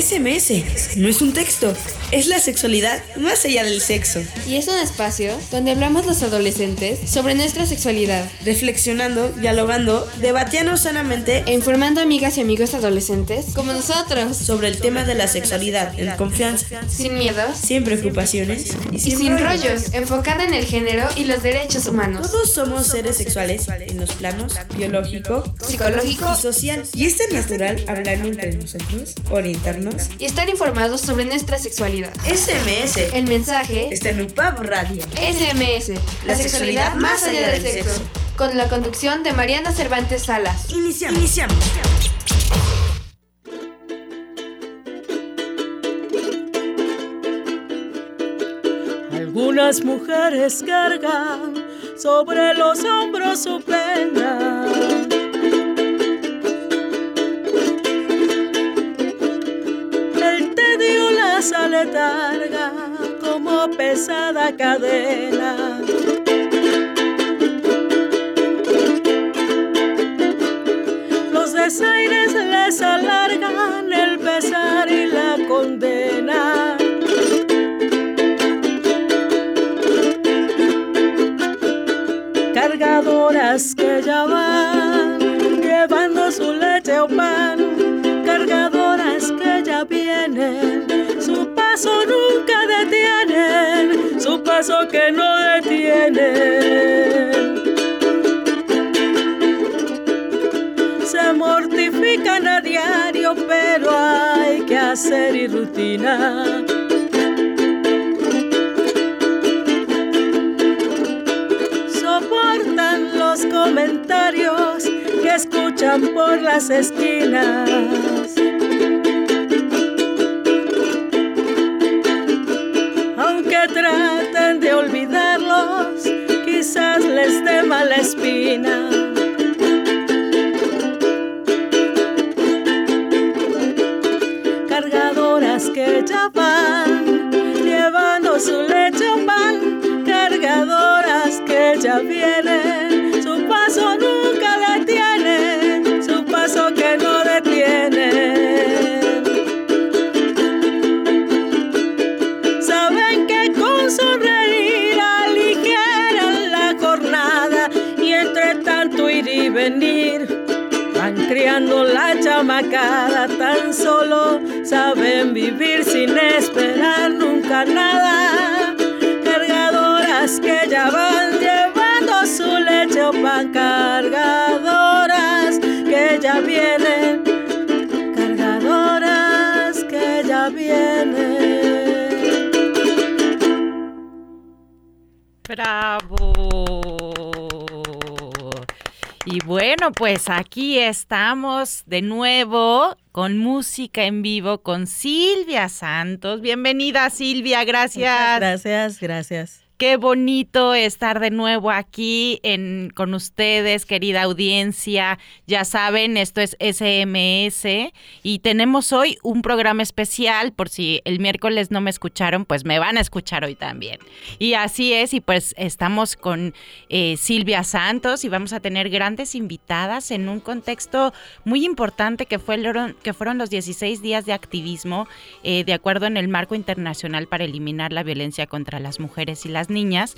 SMS no es un texto, es la sexualidad más allá del sexo. Y es un espacio donde hablamos los adolescentes sobre nuestra sexualidad, reflexionando, dialogando, debatiendo sanamente e informando amigas y amigos adolescentes como nosotros sobre el tema de la sexualidad en confianza, sin miedos, sin preocupaciones y sin, rollos, enfocada en el género y los derechos humanos. Todos somos seres sexuales en los planos biológico, psicológico y social. Y es natural hablar entre nosotros, orientarnos y estar informados sobre nuestra sexualidad. SMS. El mensaje está en UPAP Radio. SMS. La, sexualidad, más allá del sexo. Con la conducción de Mariana Cervantes Salas. Iniciamos. Iniciamos. Algunas mujeres cargan sobre los hombros su pena aletarga como pesada cadena. Los desaires les alargan el pesar y la condena. Cargadoras que ya van paso nunca detienen, su paso que no detienen. Se mortifican a diario, pero hay que hacer y rutina. Soportan los comentarios que escuchan por las esquinas mala espina. Cargadoras que ya van, llevando su leche o pan, cargadoras que ya vienen, Criando la chamacada, tan solo saben vivir sin esperar nunca nada. Cargadoras que ya van llevando su leche o pan, cargadoras que ya vienen, cargadoras que ya vienen. Bravo. Y bueno, pues aquí estamos de nuevo con música en vivo con Silvia Santos. Bienvenida Silvia, gracias. gracias, gracias. Qué bonito estar de nuevo aquí en, con ustedes, querida audiencia. Ya saben, esto es SMS y tenemos hoy un programa especial. Por si el miércoles no me escucharon, pues me van a escuchar hoy también. Y así es, y pues estamos con eh, Silvia Santos y vamos a tener grandes invitadas en un contexto muy importante que, fue, que fueron los 16 días de activismo eh, de acuerdo en el marco internacional para eliminar la violencia contra las mujeres y las niñas.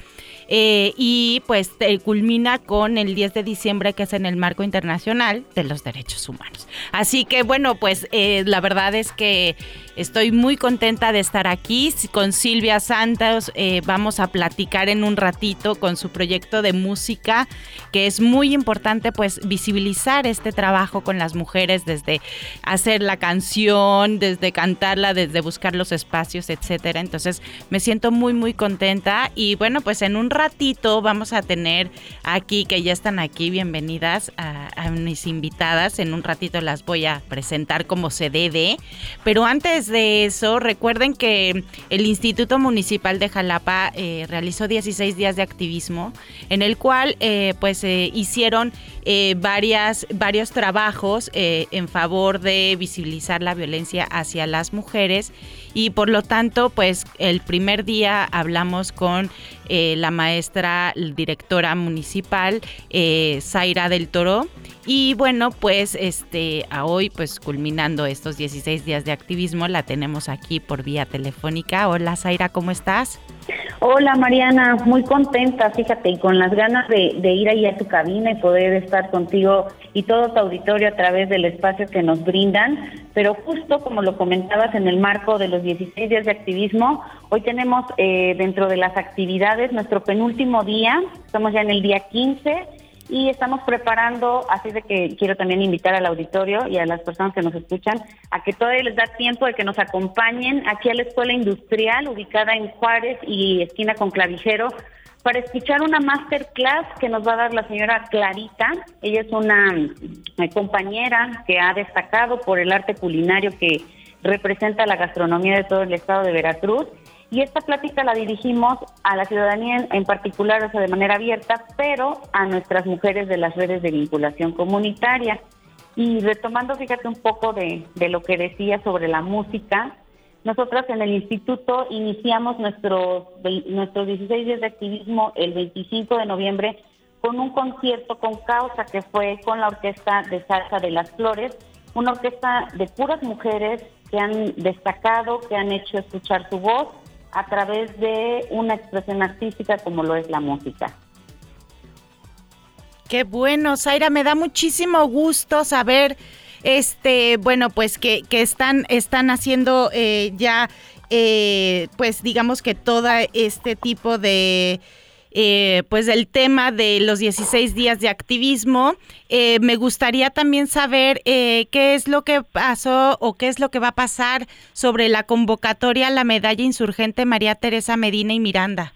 Eh, y pues culmina con el 10 de diciembre, que es en el marco internacional de los derechos humanos. Así que bueno, pues eh, la verdad es que estoy muy contenta de estar aquí con Silvia Santos. Eh, vamos a platicar en un ratito con su proyecto de música, que es muy importante pues visibilizar este trabajo con las mujeres desde hacer la canción, desde cantarla, desde buscar los espacios, etcétera. Entonces me siento muy muy contenta bueno, pues en un ratito vamos a tener aquí, que ya están aquí, bienvenidas a, mis invitadas. En un ratito las voy a presentar como se debe. Pero antes de eso, recuerden que el Instituto Municipal de Jalapa eh, realizó 16 días de activismo, en el cual eh, pues hicieron eh, varias, varios trabajos en favor de visibilizar la violencia hacia las mujeres y por lo tanto, pues el primer día hablamos con eh, la maestra directora municipal, eh, Zaira del Toro, y bueno, pues este a hoy, pues culminando estos 16 días de activismo, la tenemos aquí por vía telefónica. Hola Zaira, ¿cómo estás? Hola Mariana, muy contenta, fíjate, y con las ganas de, de, ir ahí a tu cabina y poder estar contigo y todo tu auditorio a través del espacio que nos brindan. Pero justo como lo comentabas en el marco de los 16 días de activismo, hoy tenemos eh, dentro de las actividades nuestro penúltimo día, estamos ya en el día 15 y estamos preparando, así de que quiero también invitar al auditorio y a las personas que nos escuchan a que todavía les da tiempo de que nos acompañen aquí a la Escuela Industrial ubicada en Juárez y esquina con Clavijero para escuchar una masterclass que nos va a dar la señora Clarita. Ella es una eh, compañera que ha destacado por el arte culinario que representa la gastronomía de todo el estado de Veracruz y esta plática la dirigimos a la ciudadanía en, particular, o sea, de manera abierta, pero a nuestras mujeres de las redes de vinculación comunitaria. Y retomando, fíjate un poco de, de lo que decía sobre la música, nosotras en el instituto iniciamos nuestros, nuestros 16 días de activismo el 25 de noviembre con un concierto con causa que fue con la Orquesta de Salsa de las Flores, una orquesta de puras mujeres que han destacado, que han hecho escuchar su voz a través de una expresión artística como lo es la música. Qué bueno, Zaira, me da muchísimo gusto saber, este, bueno, pues que, que están, están haciendo eh, ya, eh, pues digamos que todo este tipo de eh, pues el tema de los 16 días de activismo. Eh, me gustaría también saber eh, qué es lo que pasó o qué es lo que va a pasar sobre la convocatoria a la medalla insurgente María Teresa Medina y Miranda.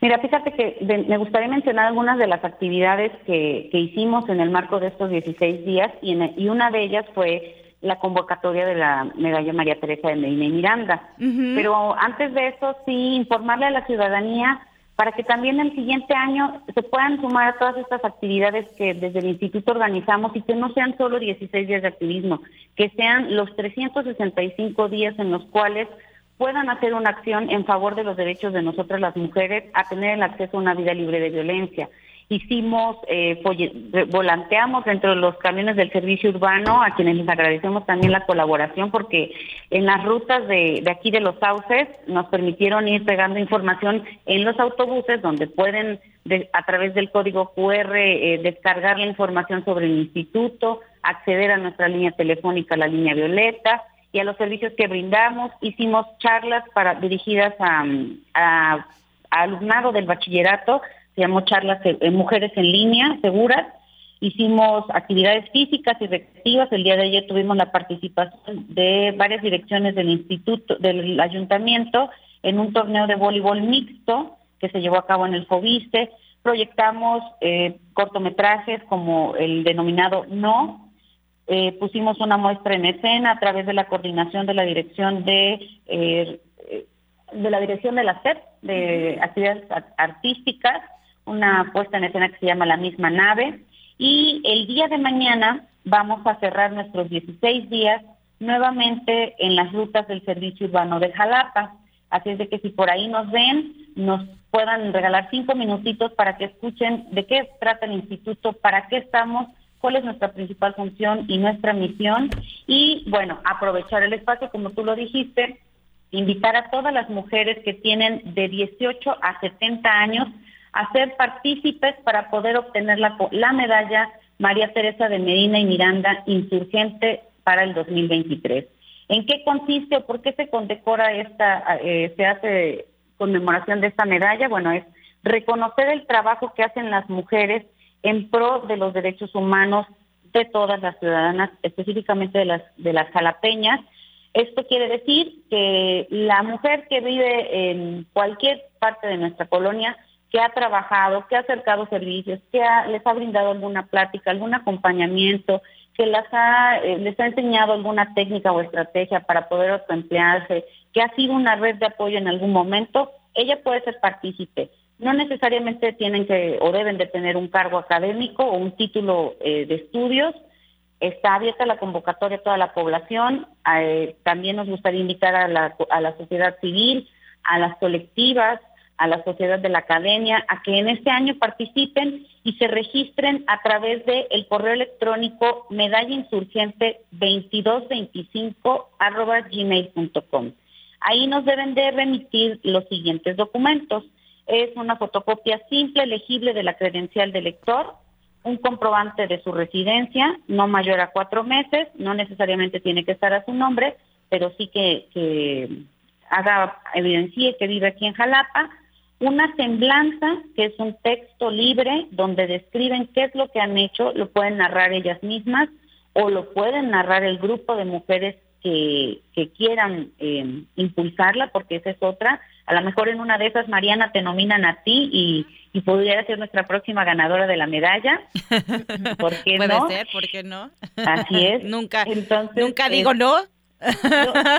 Mira, fíjate que me gustaría mencionar algunas de las actividades que, hicimos en el marco de estos 16 días y, y una de ellas fue la convocatoria de la medalla María Teresa de Medina y Miranda. Pero antes de eso, sí, informarle a la ciudadanía para que también el siguiente año se puedan sumar a todas estas actividades que desde el instituto organizamos y que no sean solo 16 días de activismo, que sean los 365 días en los cuales puedan hacer una acción en favor de los derechos de nosotras las mujeres a tener el acceso a una vida libre de violencia hicimos, eh, volanteamos dentro de los camiones del servicio urbano, a quienes les agradecemos también la colaboración, porque en las rutas de, de aquí de los sauces nos permitieron ir pegando información en los autobuses donde pueden, a través del código QR, eh, descargar la información sobre el instituto, acceder a nuestra línea telefónica, la línea violeta, y a los servicios que brindamos. Hicimos charlas para dirigidas a alumnado del bachillerato se llamó charlas mujeres en línea seguras. Hicimos actividades físicas y recreativas. El día de ayer tuvimos la participación de varias direcciones del instituto, del ayuntamiento, en un torneo de voleibol mixto que se llevó a cabo en el FOBISTE. Proyectamos eh, cortometrajes como el denominado No. Eh, pusimos una muestra en escena a través de la coordinación de la dirección de eh, de la dirección de la SEP, de actividades artísticas una puesta en escena que se llama La misma nave. Y el día de mañana vamos a cerrar nuestros 16 días nuevamente en las rutas del servicio urbano de Jalapa. Así es de que si por ahí nos ven, nos puedan regalar cinco minutitos para que escuchen de qué trata el instituto, para qué estamos, cuál es nuestra principal función y nuestra misión. Y bueno, aprovechar el espacio, como tú lo dijiste, invitar a todas las mujeres que tienen de 18 a 70 años a ser partícipes para poder obtener la, la medalla María Teresa de Medina y Miranda Insurgente para el 2023. ¿En qué consiste o por qué se condecora esta, eh, se hace conmemoración de esta medalla? Bueno, es reconocer el trabajo que hacen las mujeres en pro de los derechos humanos de todas las ciudadanas, específicamente de las, de las jalapeñas. Esto quiere decir que la mujer que vive en cualquier parte de nuestra colonia que ha trabajado, que ha acercado servicios, que les ha brindado alguna plática, algún acompañamiento, que las ha, eh, les ha enseñado alguna técnica o estrategia para poder autoemplearse, que ha sido una red de apoyo en algún momento, ella puede ser partícipe. No necesariamente tienen que o deben de tener un cargo académico o un título eh, de estudios. Está abierta la convocatoria a toda la población. Eh, también nos gustaría invitar a la, a la sociedad civil, a las colectivas, a la sociedad de la academia, a que en este año participen y se registren a través del el correo electrónico medalla insurgente 2225 arroba gmail.com. Ahí nos deben de remitir los siguientes documentos. Es una fotocopia simple, legible de la credencial del lector, un comprobante de su residencia, no mayor a cuatro meses, no necesariamente tiene que estar a su nombre, pero sí que, que haga, evidencie que vive aquí en Jalapa, una semblanza, que es un texto libre donde describen qué es lo que han hecho, lo pueden narrar ellas mismas o lo pueden narrar el grupo de mujeres que, que quieran eh, impulsarla, porque esa es otra. A lo mejor en una de esas, Mariana, te nominan a ti y, y podría ser nuestra próxima ganadora de la medalla. ¿Por qué Puede ser, ¿por qué no? Así es. nunca, Entonces, nunca digo no.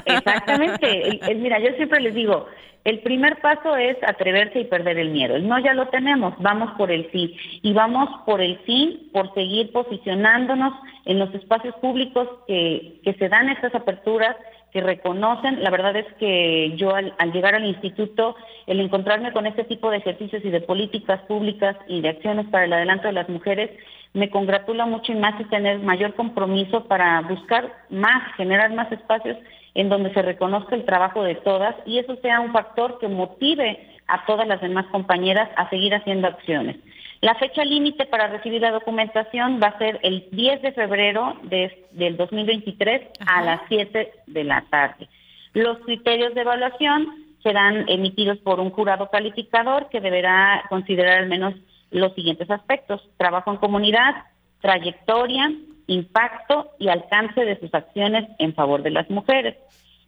exactamente. mira, yo siempre les digo, el primer paso es atreverse y perder el miedo. El no ya lo tenemos, vamos por el sí. Y vamos por el sí, por seguir posicionándonos en los espacios públicos que, se dan estas aperturas, que reconocen. La verdad es que yo al, al, llegar al instituto, el encontrarme con este tipo de ejercicios y de políticas públicas y de acciones para el adelanto de las mujeres, me congratula mucho y más y tener mayor compromiso para buscar más, generar más espacios en donde se reconozca el trabajo de todas y eso sea un factor que motive a todas las demás compañeras a seguir haciendo acciones. La fecha límite para recibir la documentación va a ser el 10 de febrero de, del 2023 a las 7 de la tarde. Los criterios de evaluación serán emitidos por un jurado calificador que deberá considerar al menos los siguientes aspectos, trabajo en comunidad, trayectoria, impacto y alcance de sus acciones en favor de las mujeres.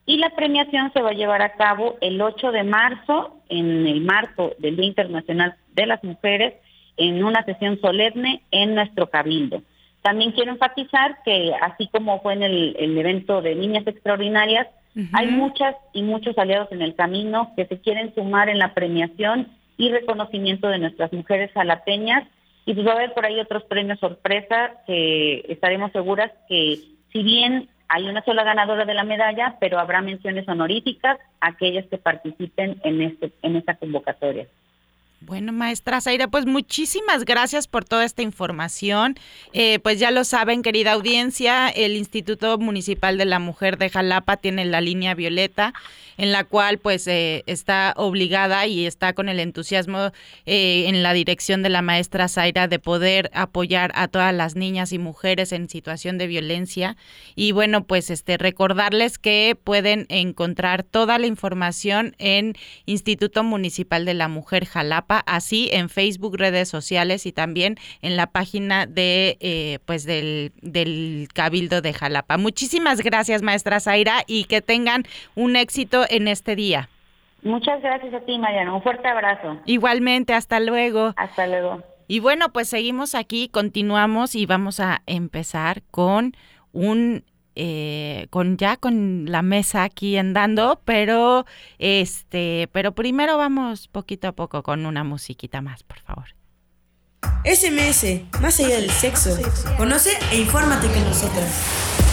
Y la premiación se va a llevar a cabo el 8 de marzo en el marco del Día Internacional de las Mujeres en una sesión solemne en nuestro cabildo. También quiero enfatizar que así como fue en el, evento de Niñas Extraordinarias, hay muchas y muchos aliados en el camino que se quieren sumar en la premiación y reconocimiento de nuestras mujeres jalapeñas. Y pues va a haber por ahí otros premios sorpresa que estaremos seguras que si bien hay una sola ganadora de la medalla, pero habrá menciones honoríficas a aquellas que participen en, este, en esta convocatoria. Bueno, maestra Zaira, pues muchísimas gracias por toda esta información. Eh, pues ya lo saben, querida audiencia, el Instituto Municipal de la Mujer de Jalapa tiene la línea violeta, en la cual pues eh, está obligada y está con el entusiasmo eh, en la dirección de la maestra Zaira de poder apoyar a todas las niñas y mujeres en situación de violencia. Y bueno, pues este recordarles que pueden encontrar toda la información en Instituto Municipal de la Mujer Jalapa así en Facebook, redes sociales y también en la página de eh, pues del, del Cabildo de Jalapa. Muchísimas gracias, maestra Zaira, y que tengan un éxito en este día. Muchas gracias a ti, Mariana. Un fuerte abrazo. Igualmente, hasta luego. Hasta luego. Y bueno, pues seguimos aquí, continuamos y vamos a empezar con un eh, con ya con la mesa aquí andando, pero este, pero primero vamos poquito a poco con una musiquita más, por favor. SMS, más allá del sexo. Conoce e infórmate con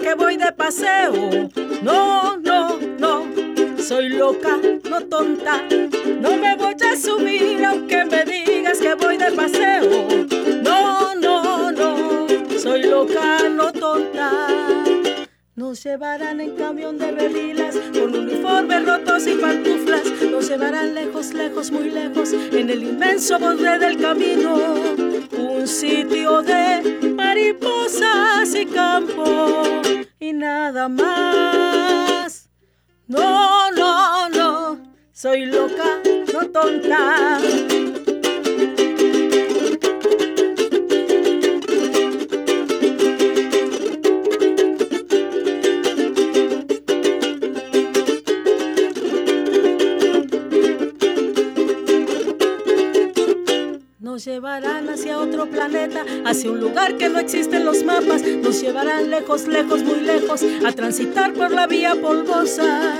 que voy de paseo. No, no, no, soy loca, no tonta. No me voy a subir aunque me digas que voy de paseo. No, no, no, soy loca, no tonta. Nos llevarán en camión de revilas con uniformes rotos y pantuflas. Nos llevarán lejos, lejos, muy lejos en el inmenso borde del camino. Un sitio de mariposas y campo y nada más. No, no, no, soy loca, no tonta. Planeta, hacia un lugar que no existe en los mapas. Nos llevarán lejos, lejos, muy lejos, a transitar por la vía polvosa.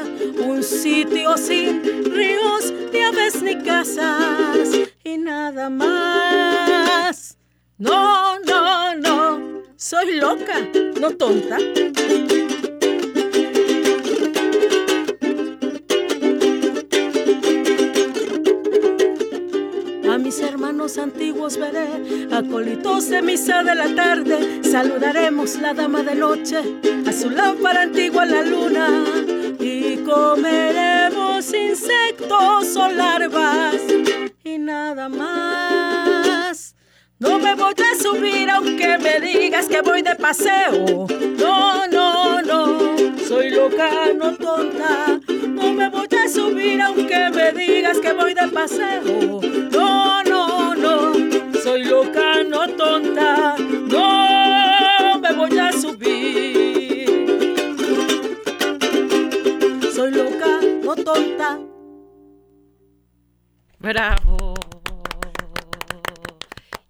Un sitio sin ríos, ni aves ni casas y nada más. No, no, no, soy loca, no tonta. Antiguos veré, acolitos de misa de la tarde, saludaremos la dama de noche, a su lámpara antigua la luna, y comeremos insectos o larvas, y nada más. No me voy a subir aunque me digas que voy de paseo. No, no, no, soy loca, no tonta. No me voy a subir aunque me digas que voy de paseo. Loca, no tonta. No me voy a subir. Soy loca, no tonta. Bravo.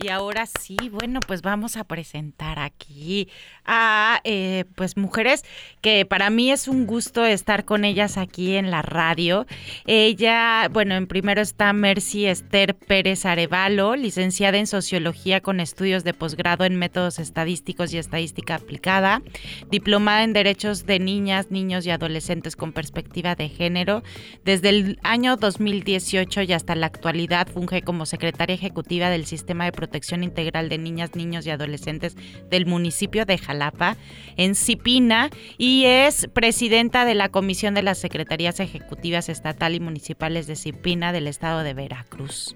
Y ahora sí, bueno, pues vamos a presentar aquí a eh, pues mujeres que para mí es un gusto estar con ellas aquí en la radio. Ella, bueno, en primero está Mercy Esther Pérez Arevalo, licenciada en Sociología con estudios de posgrado en métodos estadísticos y estadística aplicada, diplomada en Derechos de Niñas, Niños y Adolescentes con perspectiva de género. Desde el año 2018 y hasta la actualidad funge como secretaria ejecutiva del Sistema de Protección Integral de Niñas, Niños y Adolescentes del municipio de Jalapa, en Cipina, y es presidenta de la Comisión de las Secretarías Ejecutivas Estatal y Municipales de Cipina del Estado de Veracruz.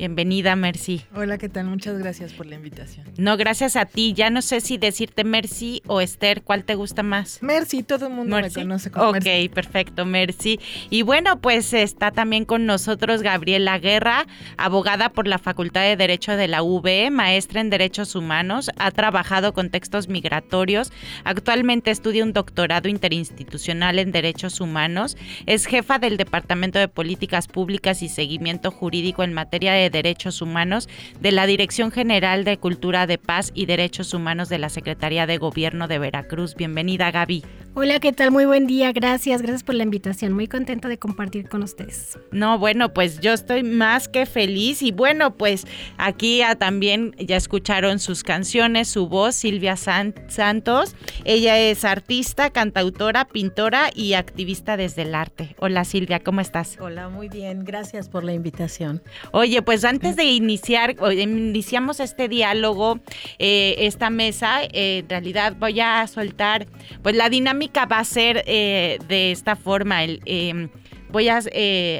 Bienvenida, Mercy. Hola, ¿qué tal? Muchas gracias por la invitación. No, gracias a ti. Ya no sé si decirte Mercy o Esther, ¿cuál te gusta más? Mercy, todo el mundo Mercy. me conoce como Ok, Mercy. perfecto, Mercy. Y bueno, pues está también con nosotros Gabriela Guerra, abogada por la Facultad de Derecho de la UB, maestra en Derechos Humanos, ha trabajado con textos migratorios, actualmente estudia un doctorado interinstitucional en Derechos Humanos, es jefa del Departamento de Políticas Públicas y Seguimiento Jurídico en materia de Derechos Humanos de la Dirección General de Cultura de Paz y Derechos Humanos de la Secretaría de Gobierno de Veracruz. Bienvenida, Gaby. Hola, ¿qué tal? Muy buen día. Gracias, gracias por la invitación. Muy contenta de compartir con ustedes. No, bueno, pues yo estoy más que feliz y bueno, pues aquí también ya escucharon sus canciones, su voz, Silvia San- Santos. Ella es artista, cantautora, pintora y activista desde el arte. Hola Silvia, ¿cómo estás? Hola, muy bien. Gracias por la invitación. Oye, pues antes de iniciar, o- iniciamos este diálogo, eh, esta mesa, eh, en realidad voy a soltar, pues la dinámica va a ser eh, de esta forma, el, eh, voy a,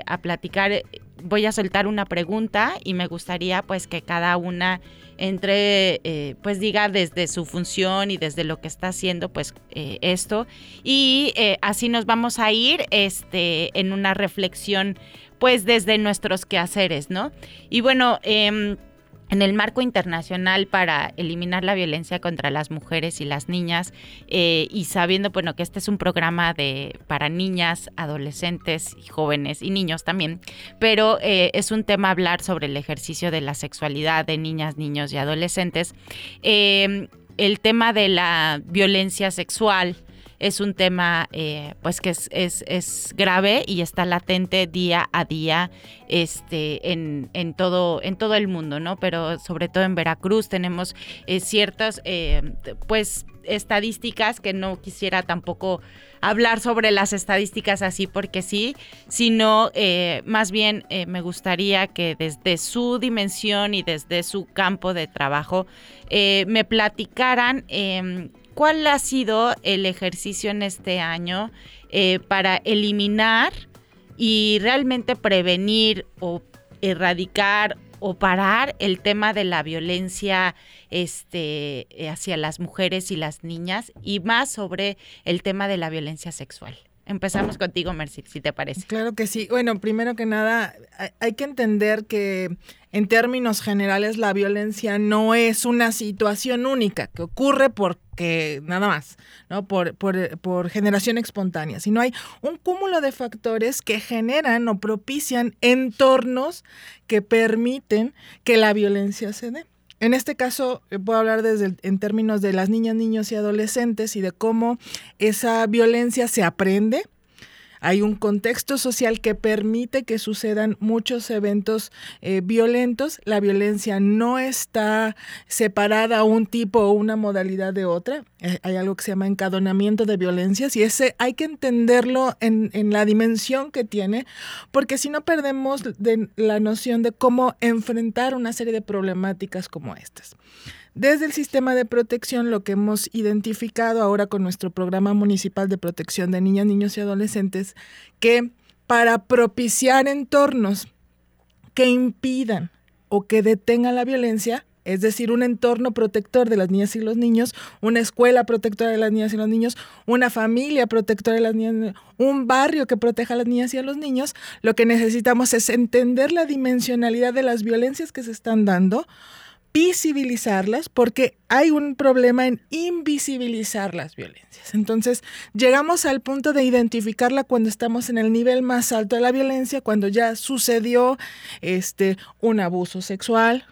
a platicar, voy a soltar una pregunta y me gustaría pues que cada una entre, pues diga desde su función y desde lo que está haciendo, pues esto. Y así nos vamos a ir este, en una reflexión, pues desde nuestros quehaceres, ¿no? Y bueno, em, en el marco internacional para eliminar la violencia contra las mujeres y las niñas eh, y sabiendo bueno que este es un programa de para niñas, adolescentes jóvenes y niños también, pero eh, es un tema hablar sobre el ejercicio de la sexualidad de niñas, niños y adolescentes. Eh, el tema de la violencia sexual es un tema eh, pues que es, es, es grave y está latente día a día este, en, en, todo, en todo el mundo, ¿no? Pero sobre todo en Veracruz tenemos eh, ciertas eh, pues estadísticas que no quisiera tampoco hablar sobre las estadísticas así porque sí, sino más bien me gustaría que desde su dimensión y desde su campo de trabajo me platicaran eh, cuál ha sido el ejercicio en este año eh, para eliminar y realmente prevenir o erradicar o parar el tema de la violencia este, hacia las mujeres y las niñas y más sobre el tema de la violencia sexual. Empezamos contigo, Mercy, si te parece. Claro que sí. Bueno, primero que nada, hay que entender que en términos generales la violencia no es una situación única que ocurre porque nada más, ¿no? Por, por, por generación espontánea, sino hay un cúmulo de factores que generan o propician entornos que permiten que la violencia se dé. En este caso, eh, puedo hablar desde en términos de las niñas, niños y adolescentes y de cómo esa violencia se aprende, hay un contexto social que permite que sucedan muchos eventos eh, violentos. La violencia no está separada a un tipo o una modalidad de otra. Eh, hay algo que se llama encadonamiento de violencias y ese hay que entenderlo en, en la dimensión que tiene, porque si no perdemos de la noción de cómo enfrentar una serie de problemáticas como estas. Desde el sistema de protección, lo que hemos identificado ahora con nuestro programa municipal de protección de niñas, niños y adolescentes, que para propiciar entornos que impidan o que detengan la violencia, es decir, un entorno protector de las niñas y los niños, una escuela protectora de las niñas y los niños, una familia protectora de las niñas, un barrio que proteja a las niñas y a los niños, lo que necesitamos es entender la dimensionalidad de las violencias que se están dando, visibilizarlas porque hay un problema en invisibilizar las violencias. Entonces, llegamos al punto de identificarla cuando estamos en el nivel más alto de la violencia, cuando ya sucedió este un abuso sexual,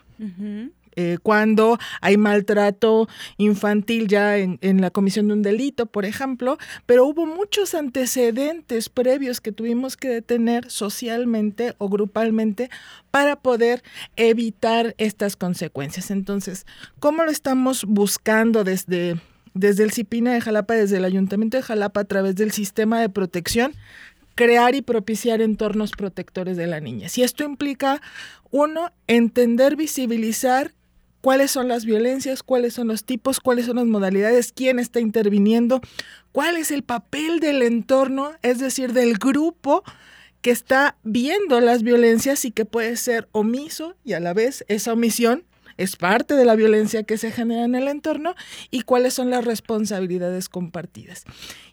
eh, cuando hay maltrato infantil ya en, la comisión de un delito, por ejemplo, pero hubo muchos antecedentes previos que tuvimos que detener socialmente o grupalmente para poder evitar estas consecuencias. Entonces, ¿cómo lo estamos buscando desde, desde el CIPINA de Jalapa, desde el Ayuntamiento de Jalapa, a través del sistema de protección? crear y propiciar entornos protectores de la niña. Si esto implica, uno, entender, visibilizar cuáles son las violencias, cuáles son los tipos, cuáles son las modalidades, quién está interviniendo, cuál es el papel del entorno, es decir, del grupo que está viendo las violencias y que puede ser omiso y a la vez esa omisión es parte de la violencia que se genera en el entorno y cuáles son las responsabilidades compartidas.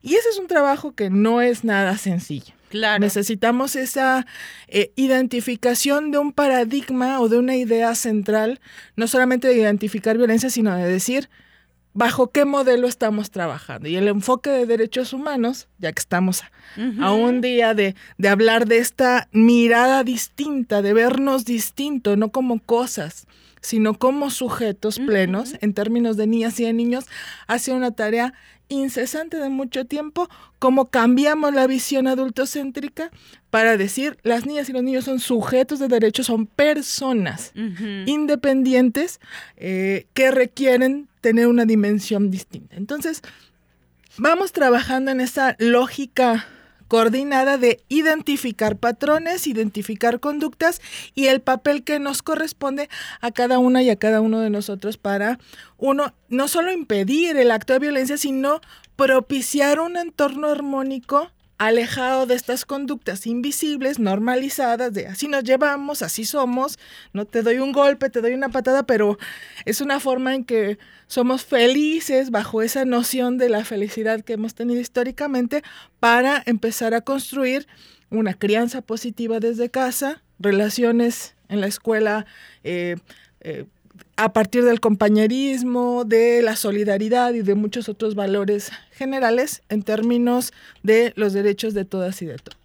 Y ese es un trabajo que no es nada sencillo. Necesitamos esa eh, identificación de un paradigma o de una idea central, no solamente de identificar violencia, sino de decir bajo qué modelo estamos trabajando. Y el enfoque de derechos humanos, ya que estamos a, un día de, de hablar de esta mirada distinta, de vernos distinto, no como cosas, sino como sujetos plenos en términos de niñas y de niños, hace una tarea incesante de mucho tiempo, cómo cambiamos la visión adultocéntrica para decir las niñas y los niños son sujetos de derechos, son personas independientes eh, que requieren tener una dimensión distinta. Entonces, vamos trabajando en esa lógica coordinada de identificar patrones, identificar conductas y el papel que nos corresponde a cada una y a cada uno de nosotros para, uno, no solo impedir el acto de violencia, sino propiciar un entorno armónico alejado de estas conductas invisibles, normalizadas, de así nos llevamos, así somos, no te doy un golpe, te doy una patada, pero es una forma en que somos felices bajo esa noción de la felicidad que hemos tenido históricamente para empezar a construir una crianza positiva desde casa, relaciones en la escuela, eh, eh, a partir del compañerismo, de la solidaridad y de muchos otros valores generales en términos de los derechos de todas y de todos.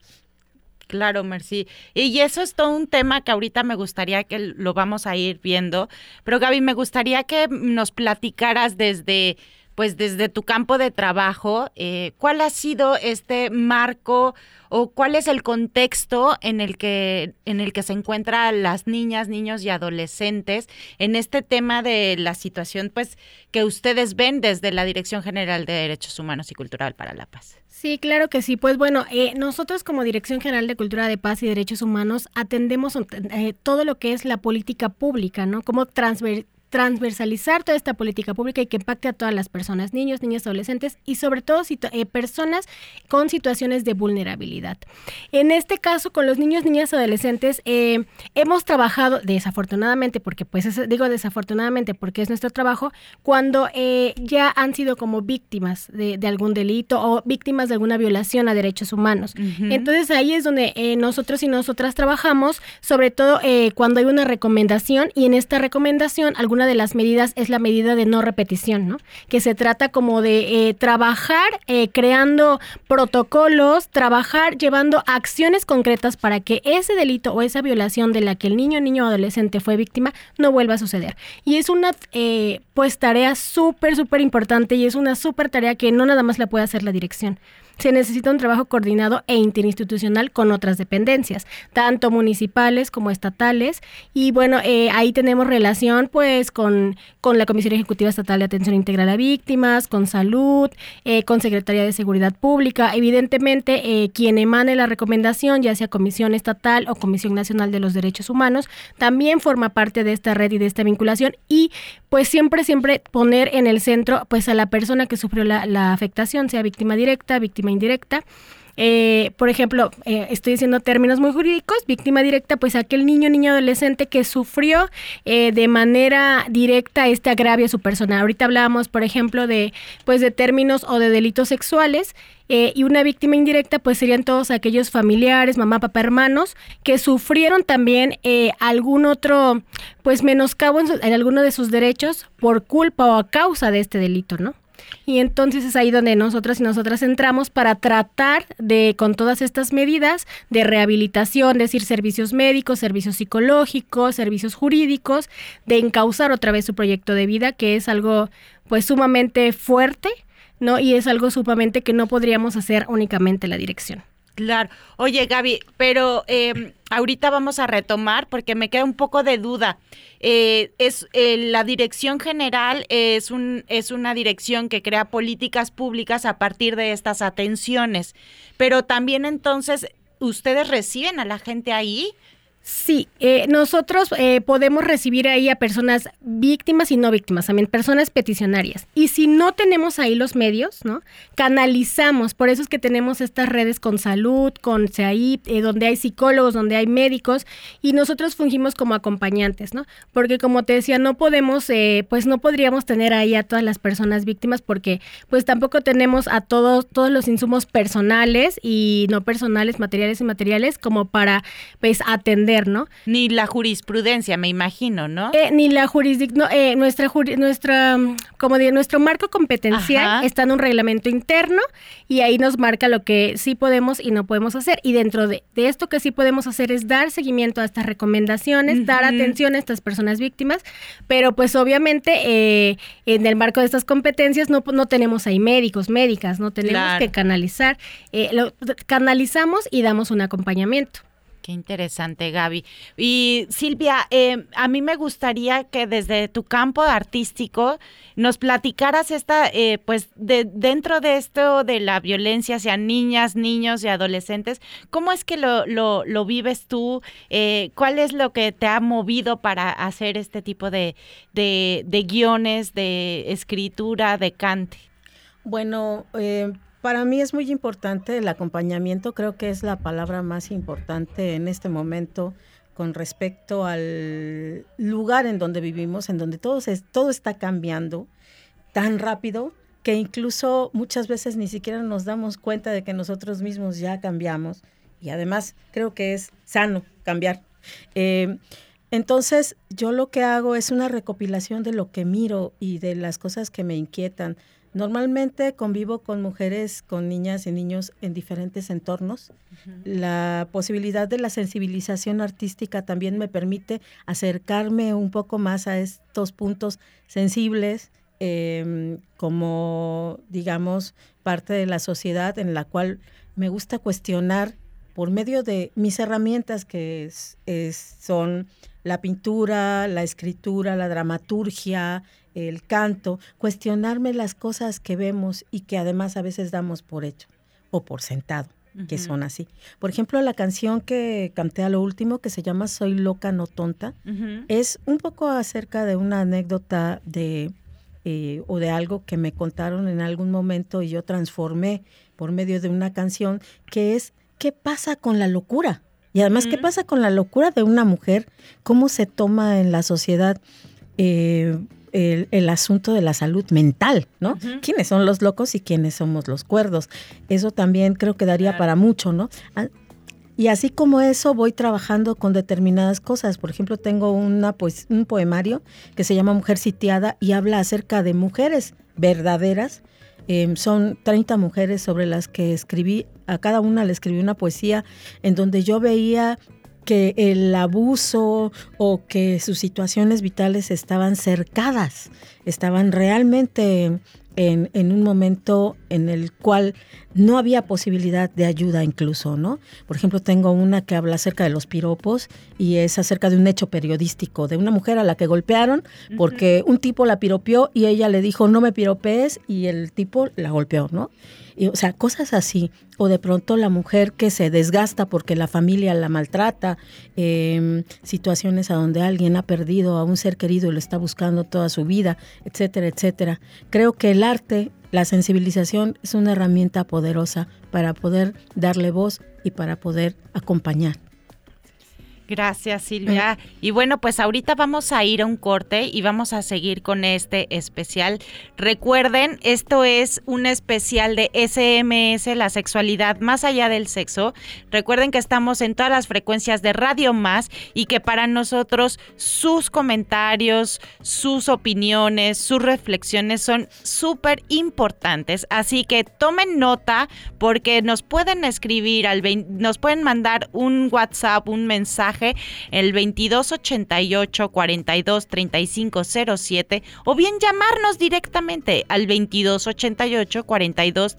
Claro, Mercy. Y eso es todo un tema que ahorita me gustaría que lo vamos a ir viendo. Pero Gaby, me gustaría que nos platicaras desde pues desde tu campo de trabajo, eh, ¿cuál ha sido este marco o cuál es el contexto en el que en el que se encuentran las niñas, niños y adolescentes en este tema de la situación, pues que ustedes ven desde la Dirección General de Derechos Humanos y Cultural para la Paz? Sí, claro que sí. Pues bueno, eh, nosotros como Dirección General de Cultura de Paz y Derechos Humanos atendemos eh, todo lo que es la política pública, ¿no? Cómo transver transversalizar toda esta política pública y que impacte a todas las personas, niños, niñas, adolescentes y sobre todo eh, personas con situaciones de vulnerabilidad. En este caso, con los niños, niñas, adolescentes, eh, hemos trabajado desafortunadamente, porque pues digo desafortunadamente porque es nuestro trabajo, cuando eh, ya han sido como víctimas de, algún delito o víctimas de alguna violación a derechos humanos. Entonces ahí es donde nosotros y nosotras trabajamos, sobre todo cuando hay una recomendación y en esta recomendación alguna de las medidas es la medida de no repetición, ¿no? Que se trata como de trabajar creando protocolos, trabajar llevando acciones concretas para que ese delito o esa violación de la que el niño, niño o adolescente fue víctima no vuelva a suceder. Y es una eh, pues tarea súper, súper importante y es una súper tarea que no nada más la puede hacer la dirección se necesita un trabajo coordinado e interinstitucional con otras dependencias, tanto municipales como estatales. Y bueno, eh, ahí tenemos relación pues con, con la Comisión Ejecutiva Estatal de Atención Integral a Víctimas, con Salud, eh, con Secretaría de Seguridad Pública. Evidentemente, eh, quien emane la recomendación, ya sea Comisión Estatal o Comisión Nacional de los Derechos Humanos, también forma parte de esta red y de esta vinculación. Y pues siempre, siempre poner en el centro pues a la persona que sufrió la, la afectación, sea víctima directa, víctima indirecta. Eh, por ejemplo, eh, estoy diciendo términos muy jurídicos, víctima directa, pues aquel niño, niño adolescente que sufrió eh, de manera directa este agravio a su persona. Ahorita hablábamos, por ejemplo, de, pues, de términos o de delitos sexuales. y una víctima indirecta, pues serían todos aquellos familiares, mamá, papá, hermanos, que sufrieron también algún otro, pues menoscabo en, en alguno de sus derechos por culpa o a causa de este delito, ¿no? Y entonces es ahí donde nosotras y nosotras entramos para tratar de, con todas estas medidas de rehabilitación, es decir, servicios médicos, servicios psicológicos, servicios jurídicos, de encauzar otra vez su proyecto de vida, que es algo pues sumamente fuerte, ¿no? Y es algo sumamente que no podríamos hacer únicamente la dirección. Claro. Oye, Gaby, pero eh, ahorita vamos a retomar porque me queda un poco de duda. Eh, es eh, la dirección general es un es una dirección que crea políticas públicas a partir de estas atenciones, pero también entonces ustedes reciben a la gente ahí Sí, eh, nosotros eh, podemos recibir ahí a personas víctimas y no víctimas, también personas peticionarias. Y si no tenemos ahí los medios, ¿no? Canalizamos, por eso es que tenemos estas redes con salud, con CAI, eh, donde hay psicólogos, donde hay médicos, y nosotros fungimos como acompañantes, ¿no? Porque como te decía, no podemos, pues no podríamos tener ahí a todas las personas víctimas porque pues tampoco tenemos a todos, todos los insumos personales y no personales, materiales y materiales, como para pues atender ¿no? Ni la jurisprudencia, me imagino, ¿no? Eh, ni la jurisdicción, eh, nuestra, nuestra, como nuestro marco competencial está en un reglamento interno y ahí nos marca lo que sí podemos y no podemos hacer. Y dentro de, esto que sí podemos hacer es dar seguimiento a estas recomendaciones, dar atención a estas personas víctimas, pero pues obviamente eh, en el marco de estas competencias no, no tenemos ahí médicos, médicas, no tenemos que canalizar. lo, canalizamos y damos un acompañamiento. Qué interesante, Gaby. Y Silvia, eh, a mí me gustaría que desde tu campo artístico nos platicaras esta, eh, pues, de, dentro de esto de la violencia hacia niñas, niños y adolescentes, ¿cómo es que lo, lo, vives tú? Eh, ¿Cuál es lo que te ha movido para hacer este tipo de, de, de guiones, de escritura, de cante? Bueno, para mí es muy importante el acompañamiento, creo que es la palabra más importante en este momento con respecto al lugar en donde vivimos, en donde todo, todo está cambiando tan rápido que incluso muchas veces ni siquiera nos damos cuenta de que nosotros mismos ya cambiamos y además creo que es sano cambiar. Eh, entonces yo lo que hago es una recopilación de lo que miro y de las cosas que me inquietan, Normalmente convivo con mujeres, con niñas y niños en diferentes entornos. La posibilidad de la sensibilización artística también me permite acercarme un poco más a estos puntos sensibles em, como, digamos, parte de la sociedad en la cual me gusta cuestionar por medio de mis herramientas que son la pintura, la escritura, la dramaturgia, el canto, cuestionarme las cosas que vemos y que además a veces damos por hecho o por sentado. que son así. Por ejemplo, la canción que canté a lo último, que se llama Soy loca, no tonta, es un poco acerca de una anécdota de eh, o de algo que me contaron en algún momento y yo transformé por medio de una canción, que es ¿qué pasa con la locura? Y además, ¿qué pasa con la locura de una mujer? ¿Cómo se toma en la sociedad? Eh, el, asunto de la salud mental, ¿no? ¿Quiénes son los locos y quiénes somos los cuerdos? Eso también creo que daría para mucho, ¿no? Ah, y así como eso, voy trabajando con determinadas cosas. Por ejemplo, tengo una pues, un poemario que se llama Mujer Sitiada y habla acerca de mujeres verdaderas. Em, son 30 mujeres sobre las que escribí, a cada una le escribí una poesía en donde yo veía que el abuso o que sus situaciones vitales estaban cercadas, estaban realmente en, en, un momento en el cual no había posibilidad de ayuda incluso, ¿no? Por ejemplo, tengo una que habla acerca de los piropos y es acerca de un hecho periodístico, de una mujer a la que golpearon porque un tipo la piropeó y ella le dijo no me piropees y el tipo la golpeó, ¿no? o sea, cosas así. O de pronto la mujer que se desgasta porque la familia la maltrata, em, situaciones a donde alguien ha perdido a un ser querido y lo está buscando toda su vida, etcétera, etcétera. Creo que el arte, la sensibilización es una herramienta poderosa para poder darle voz y para poder acompañar. Gracias, Silvia. Y bueno, pues ahorita vamos a ir a un corte y vamos a seguir con este especial. Recuerden, esto es un especial de SMS, la sexualidad más allá del sexo. Recuerden que estamos en todas las frecuencias de Radio Más y que para nosotros sus comentarios, sus opiniones, sus reflexiones son súper importantes. Así que tomen nota porque nos pueden escribir, al nos pueden mandar un WhatsApp, un mensaje el 2288 42 07 o bien llamarnos directamente al 2288 42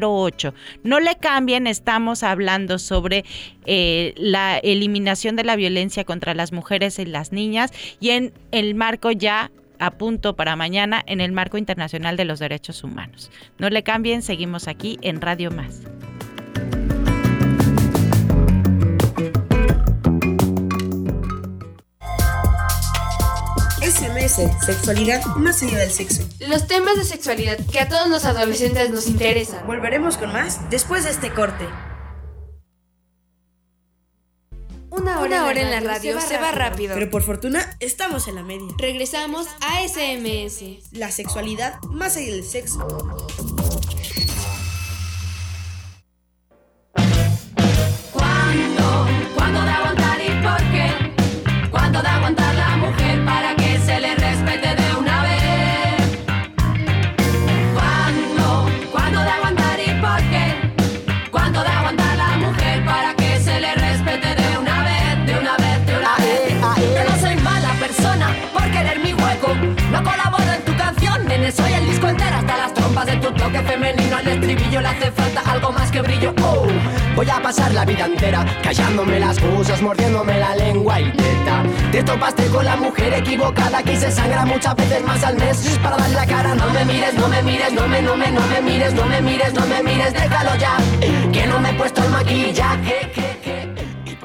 08. No le cambien, estamos hablando sobre eh, la eliminación de la violencia contra las mujeres y las niñas y en el marco ya a punto para mañana en el marco internacional de los derechos humanos. No le cambien, seguimos aquí en Radio Más. Sexualidad más allá del sexo. Los temas de sexualidad que a todos los adolescentes nos interesan. Volveremos con más después de este corte. Una hora, en, la radio, se, va, rápido. Pero por fortuna estamos en la media. Regresamos a SMS. La sexualidad más allá del sexo. Femenino al estribillo le hace falta algo más que brillo. Oh, voy a pasar la vida entera callándome las cosas, mordiéndome la lengua y teta. Te topaste con la mujer equivocada aquí se sangra muchas veces más al mes para dar la cara. No me mires, no me mires, no me, no me, no me mires, no me mires, no me mires, déjalo ya. Que no me he puesto el maquillaje.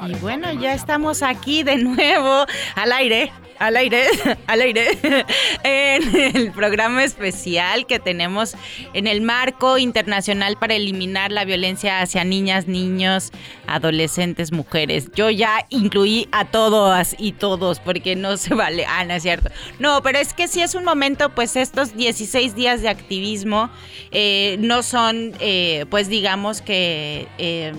Y bueno, ya estamos aquí de nuevo al aire al aire, al aire, en el programa especial que tenemos en el marco internacional para eliminar la violencia hacia niñas, niños, adolescentes, mujeres. Yo ya incluí a todas y todos porque no se vale. Ah, no es cierto. No, pero es que si es un momento, pues estos 16 días de activismo eh, no son, eh, pues digamos que... Eh,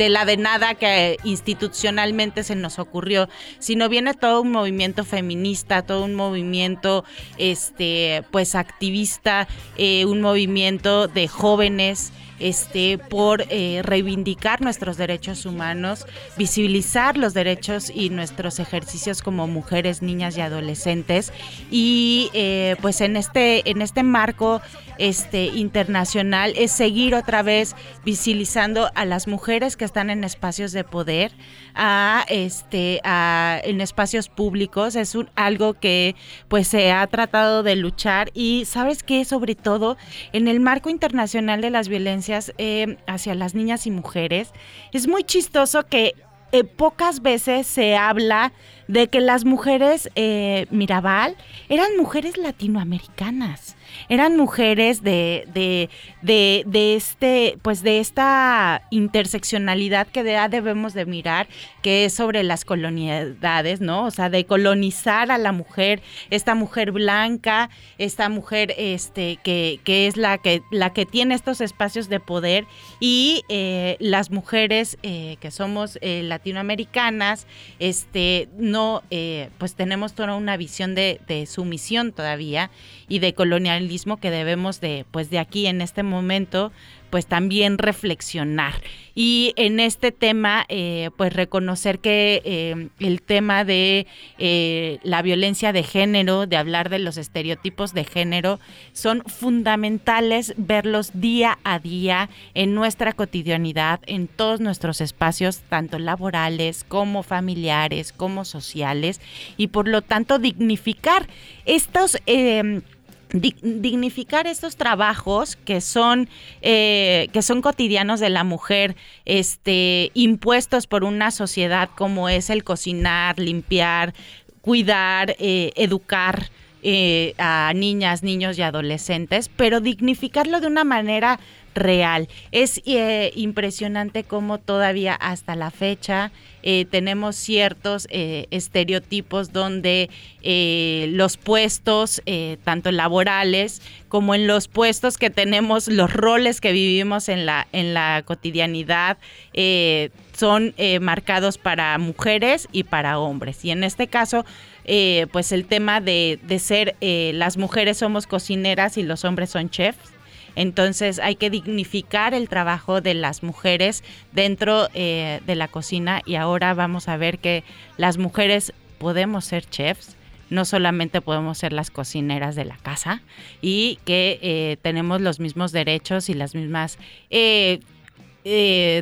de la de nada que institucionalmente se nos ocurrió, sino viene todo un movimiento feminista, todo un movimiento este pues activista, eh, un movimiento de jóvenes este, por eh, reivindicar nuestros derechos humanos, visibilizar los derechos y nuestros ejercicios como mujeres, niñas y adolescentes. Y eh, pues en este, en este marco este, internacional es seguir otra vez visibilizando a las mujeres que están en espacios de poder, a, este, a, en espacios públicos. Es un, algo que pues se ha tratado de luchar y sabes que sobre todo en el marco internacional de las violencias eh, hacia las niñas y mujeres, es muy chistoso que eh, pocas veces se habla de que las mujeres eh, Mirabal eran mujeres latinoamericanas eran mujeres de, de, de, de, este, pues de esta interseccionalidad que ya debemos de mirar, que es sobre las colonialidades, ¿no? O sea, de colonizar a la mujer, esta mujer blanca, esta mujer este, que, que es la que, la que tiene estos espacios de poder y eh, las mujeres eh, que somos eh, latinoamericanas, este, no, pues tenemos toda una visión de, de sumisión todavía y de colonialismo que debemos de, pues de aquí en este momento, pues también reflexionar. Y en este tema, eh, pues reconocer que eh, el tema de eh, la violencia de género, de hablar de los estereotipos de género, son fundamentales verlos día a día en nuestra cotidianidad, en todos nuestros espacios, tanto laborales como familiares, como sociales, y por lo tanto dignificar estos dignificar estos trabajos que son eh, que son cotidianos de la mujer este impuestos por una sociedad como es el cocinar limpiar cuidar eh, educar eh, a niñas niños y adolescentes pero dignificarlo de una manera real. Es eh, impresionante cómo todavía hasta la fecha eh, tenemos ciertos eh, estereotipos donde los puestos, tanto laborales como en los puestos que tenemos, los roles que vivimos en la, en la cotidianidad, son marcados para mujeres y para hombres. Y en este caso, pues el tema de, de ser las mujeres somos cocineras y los hombres son chefs entonces hay que dignificar el trabajo de las mujeres dentro eh, de la cocina y ahora vamos a ver que las mujeres podemos ser chefs, no solamente podemos ser las cocineras de la casa y que eh, tenemos los mismos derechos y las mismas... Eh,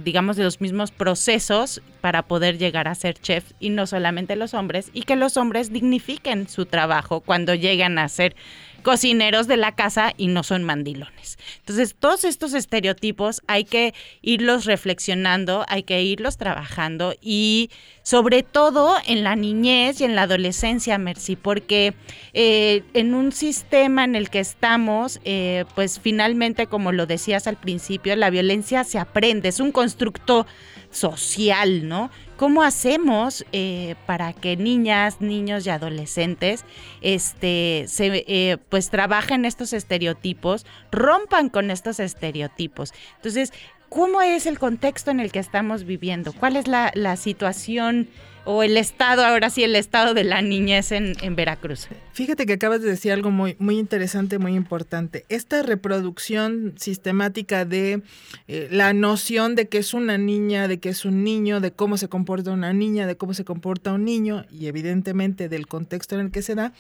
digamos, los mismos procesos para poder llegar a ser chef y no solamente los hombres, y que los hombres dignifiquen su trabajo cuando llegan a ser cocineros de la casa y no son mandilones. Entonces, todos estos estereotipos hay que irlos reflexionando, hay que irlos trabajando y sobre todo en la niñez y en la adolescencia, Mercy, porque eh, en un sistema en el que estamos, eh, pues finalmente, como lo decías al principio, la violencia se aprende, es un constructo social, ¿no? ¿Cómo hacemos eh, para que niñas, niños y adolescentes este, se, eh, pues trabajen estos estereotipos, rompan con estos estereotipos? Entonces, ¿cómo es el contexto en el que estamos viviendo? ¿Cuál es la, la situación? O el estado, ahora sí, el estado de la niñez en, Veracruz. Fíjate que acabas de decir algo muy, muy interesante, muy importante. Esta reproducción sistemática de eh, la noción de que es una niña, de que es un niño, de cómo se comporta una niña, de cómo se comporta un niño y evidentemente del contexto en el que se da,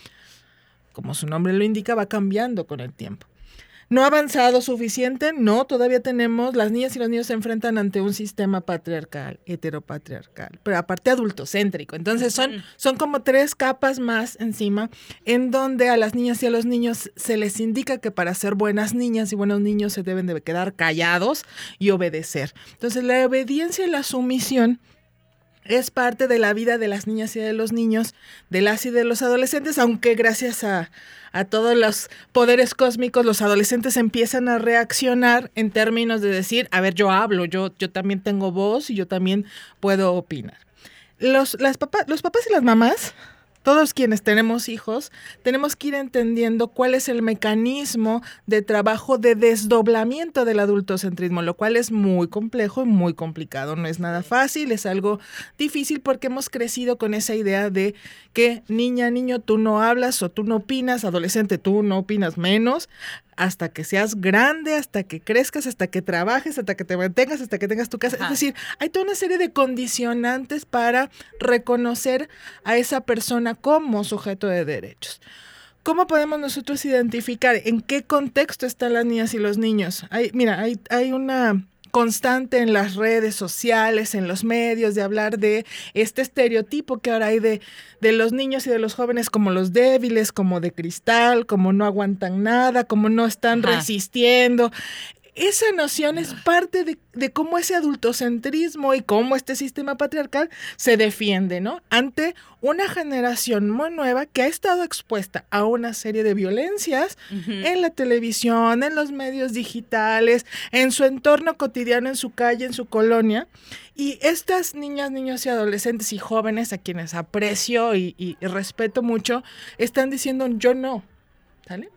como su nombre lo indica, va cambiando con el tiempo. ¿No ha avanzado suficiente? No, todavía tenemos, las niñas y los niños se enfrentan ante un sistema patriarcal, heteropatriarcal, pero aparte adultocéntrico. Entonces son, son como tres capas más encima en donde a las niñas y a los niños se les indica que para ser buenas niñas y buenos niños se deben de quedar callados y obedecer. Entonces la obediencia y la sumisión es parte de la vida de las niñas y de los niños, de las y de los adolescentes, aunque gracias a, a todos los poderes cósmicos, los adolescentes empiezan a reaccionar en términos de decir, a ver, yo hablo, yo, yo también tengo voz y yo también puedo opinar. Los, las los papás y las mamás todos quienes tenemos hijos, tenemos que ir entendiendo cuál es el mecanismo de trabajo de desdoblamiento del adultocentrismo, lo cual es muy complejo y muy complicado. No es nada fácil, es algo difícil porque hemos crecido con esa idea de que niña, niño, tú no hablas o tú no opinas, adolescente, tú no opinas menos, hasta que seas grande, hasta que crezcas, hasta que trabajes, hasta que te mantengas, hasta que tengas tu casa. Es decir, hay toda una serie de condicionantes para reconocer a esa persona como sujeto de derechos. ¿Cómo podemos nosotros identificar en qué contexto están las niñas y los niños? Hay, mira, hay, hay una constante en las redes sociales, en los medios, de hablar de este estereotipo que ahora hay de, de los niños y de los jóvenes como los débiles, como de cristal, como no aguantan nada, como no están resistiendo. Esa noción es parte de, de, cómo ese adultocentrismo y cómo este sistema patriarcal se defiende, ¿no? Ante una generación muy nueva que ha estado expuesta a una serie de violencias en la televisión, en los medios digitales, en su entorno cotidiano, en su calle, en su colonia. Y estas niñas, niños y adolescentes y jóvenes a quienes aprecio y, y respeto mucho, están diciendo yo no.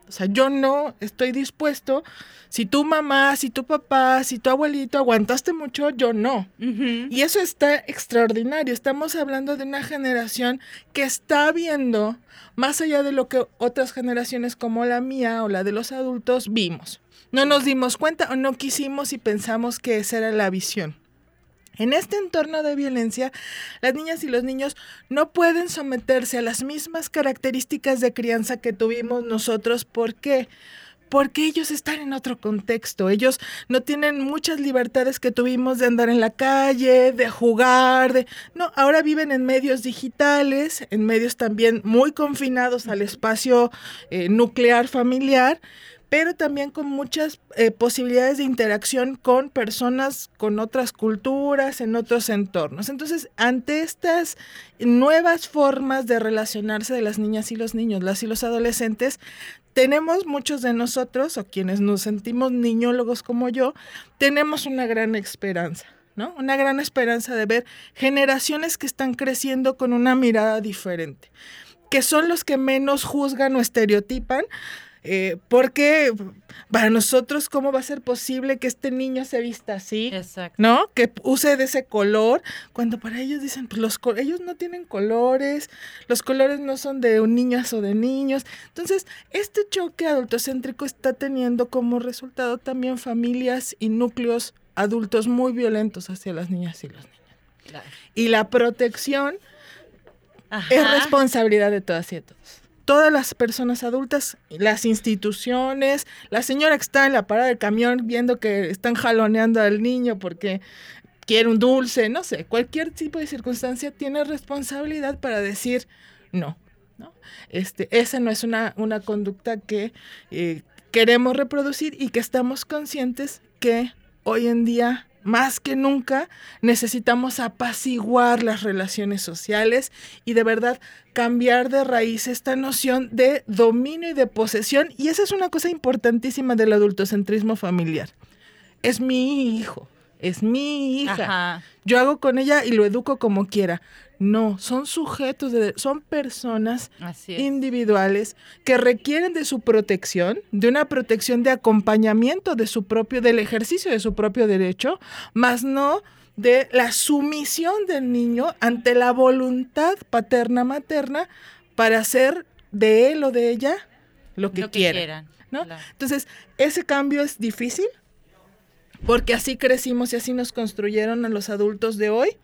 O sea, yo no estoy dispuesto, si tu mamá, si tu papá, si tu abuelito aguantaste mucho, yo no. Y eso está extraordinario. Estamos hablando de una generación que está viendo más allá de lo que otras generaciones como la mía o la de los adultos vimos. No nos dimos cuenta o no quisimos y pensamos que esa era la visión. En este entorno de violencia, las niñas y los niños no pueden someterse a las mismas características de crianza que tuvimos nosotros. ¿Por qué? Porque ellos están en otro contexto. Ellos no tienen muchas libertades que tuvimos de andar en la calle, de jugar, de... No, ahora viven en medios digitales, en medios también muy confinados al espacio eh, nuclear familiar pero también con muchas eh, posibilidades de interacción con personas con otras culturas, en otros entornos. Entonces, ante estas nuevas formas de relacionarse de las niñas y los niños, las y los adolescentes, tenemos muchos de nosotros, o quienes nos sentimos niñólogos como yo, tenemos una gran esperanza. ¿no? Una gran esperanza de ver generaciones que están creciendo con una mirada diferente, que son los que menos juzgan o estereotipan, eh, porque para nosotros, ¿cómo va a ser posible que este niño se vista así? ¿No? Que use de ese color, cuando para ellos dicen, pues los ellos no tienen colores, los colores no son de niñas o de niños. Entonces, este choque adultocéntrico está teniendo como resultado también familias y núcleos adultos muy violentos hacia las niñas y los niños. Y la protección es responsabilidad de todas y todos todas las personas adultas, las instituciones, la señora que está en la parada del camión viendo que están jaloneando al niño porque quiere un dulce, no sé, cualquier tipo de circunstancia tiene responsabilidad para decir no. ¿no? Este, esa no es una, una conducta que eh, queremos reproducir y que estamos conscientes que hoy en día más que nunca necesitamos apaciguar las relaciones sociales y de verdad cambiar de raíz esta noción de dominio y de posesión. Y esa es una cosa importantísima del adultocentrismo familiar. Es mi hijo, es mi hija. Yo hago con ella y lo educo como quiera. No, son sujetos, de, son personas individuales que requieren de su protección, de una protección de acompañamiento de su propio, del ejercicio de su propio derecho, más no de la sumisión del niño ante la voluntad paterna materna para hacer de él o de ella lo que, quieran. Entonces, ese cambio es difícil porque así crecimos y así nos construyeron a los adultos de hoy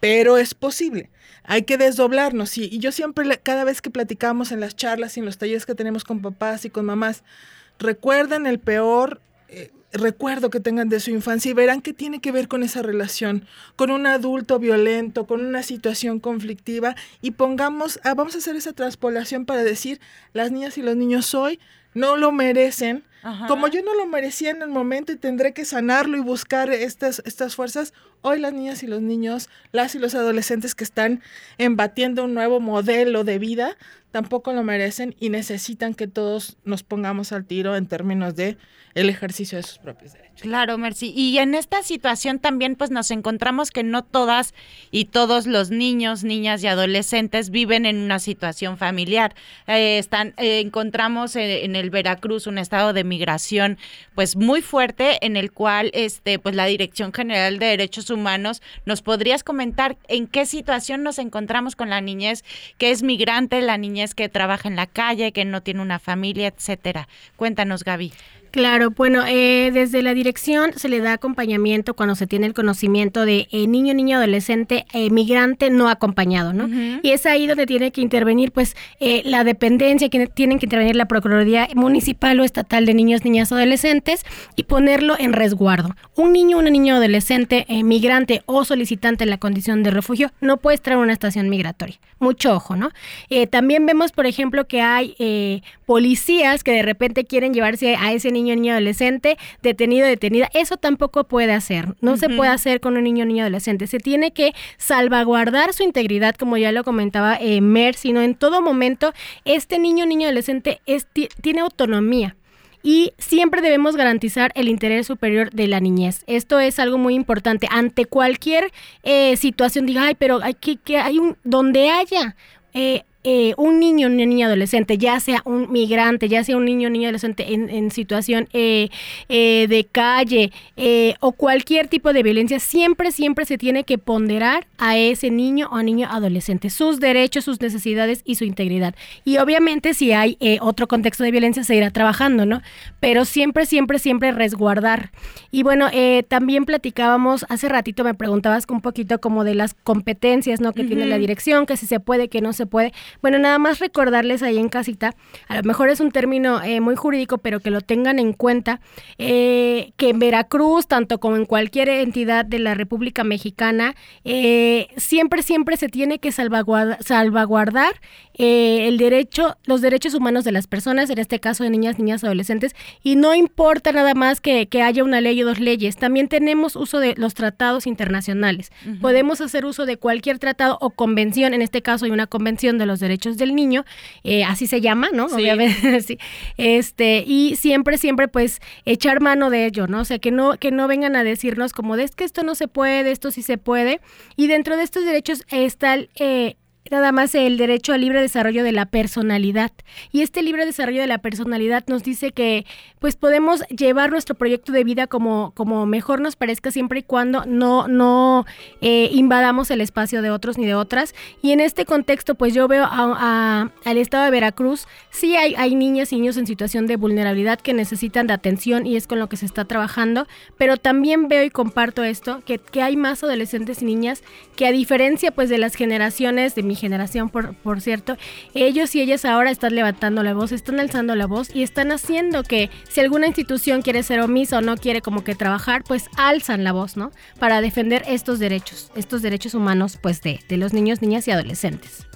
pero es posible. Hay que desdoblarnos. Y, y yo siempre, cada vez que platicamos en las charlas y en los talleres que tenemos con papás y con mamás, recuerden el peor eh, recuerdo que tengan de su infancia y verán qué tiene que ver con esa relación, con un adulto violento, con una situación conflictiva y pongamos, ah, vamos a hacer esa transpolación para decir, las niñas y los niños hoy no lo merecen. Como yo no lo merecía en el momento y tendré que sanarlo y buscar estas, estas fuerzas, hoy las niñas y los niños, las y los adolescentes que están embatiendo un nuevo modelo de vida, tampoco lo merecen y necesitan que todos nos pongamos al tiro en términos de el ejercicio de sus propios derechos. Claro, Mercy. Y en esta situación también pues nos encontramos que no todas y todos los niños, niñas y adolescentes viven en una situación familiar. Eh, están, eh, encontramos en, el Veracruz un estado de migración pues muy fuerte en el cual este pues la Dirección General de Derechos Humanos nos podrías comentar en qué situación nos encontramos con la niñez que es migrante, la niñez que trabaja en la calle, que no tiene una familia, etcétera. Cuéntanos, Gaby. Claro, bueno, eh, desde la dirección se le da acompañamiento cuando se tiene el conocimiento de eh, niño, niño, adolescente, eh, migrante no acompañado, ¿no? Y es ahí donde tiene que intervenir, pues, la dependencia, que tienen que intervenir la Procuraduría Municipal o Estatal de Niños, Niñas, Adolescentes y ponerlo en resguardo. Un niño, una niña adolescente, migrante o solicitante en la condición de refugio no puede estar en una estación migratoria. Mucho ojo, ¿no? también vemos, por ejemplo, que hay policías que de repente quieren llevarse a ese niño niño, adolescente, detenido, detenida. Eso tampoco puede hacer. No se puede hacer con un niño, niña, adolescente. Se tiene que salvaguardar su integridad, como ya lo comentaba eh, Mer, sino en todo momento este niño, niña, adolescente es, tiene autonomía y siempre debemos garantizar el interés superior de la niñez. Esto es algo muy importante. Ante cualquier eh, situación, diga, ay, pero hay que, que hay un, donde haya eh, eh, un niño, una niña adolescente, ya sea un migrante, ya sea un niño o niña adolescente en, situación eh, eh, de calle o cualquier tipo de violencia, siempre, siempre se tiene que ponderar a ese niño o niña adolescente, sus derechos, sus necesidades y su integridad. Y obviamente si hay otro contexto de violencia se irá trabajando, ¿no? Pero siempre, siempre, siempre resguardar. Y bueno, también platicábamos, hace ratito me preguntabas un poquito como de las competencias, ¿no? Que tiene la dirección, que si se puede, que no se puede. Bueno, nada más recordarles ahí en casita, a lo mejor es un término eh, muy jurídico, pero que lo tengan en cuenta, eh, que en Veracruz, tanto como en cualquier entidad de la República Mexicana, eh, siempre, siempre se tiene que salvaguardar, salvaguardar el derecho, los derechos humanos de las personas, en este caso de niñas, niñas, adolescentes, y no importa nada más que, haya una ley o dos leyes, también tenemos uso de los tratados internacionales. Podemos hacer uso de cualquier tratado o convención, en este caso hay una convención de los derechos del niño, eh, así se llama, ¿no? Obviamente, sí. Este, y siempre, siempre, pues, echar mano de ello, ¿no? O sea, que no, que no vengan a decirnos como de es que esto no se puede, esto sí se puede. Y dentro de estos derechos está el, eh, nada más el derecho al libre desarrollo de la personalidad. Y este libre desarrollo de la personalidad nos dice que pues podemos llevar nuestro proyecto de vida como, como mejor nos parezca siempre y cuando no, no eh, invadamos el espacio de otros ni de otras. Y en este contexto pues yo veo a, al estado de Veracruz, sí hay, hay niñas y niños en situación de vulnerabilidad que necesitan de atención y es con lo que se está trabajando, pero también veo y comparto esto, que, que hay más adolescentes y niñas que a diferencia pues de las generaciones de mi generación, por, por cierto, ellos y ellas ahora están levantando la voz, están alzando la voz y están haciendo que si alguna institución quiere ser omisa o no quiere como que trabajar, pues alzan la voz, ¿no? Para defender estos derechos, estos derechos humanos, pues de, de los niños, niñas y adolescentes.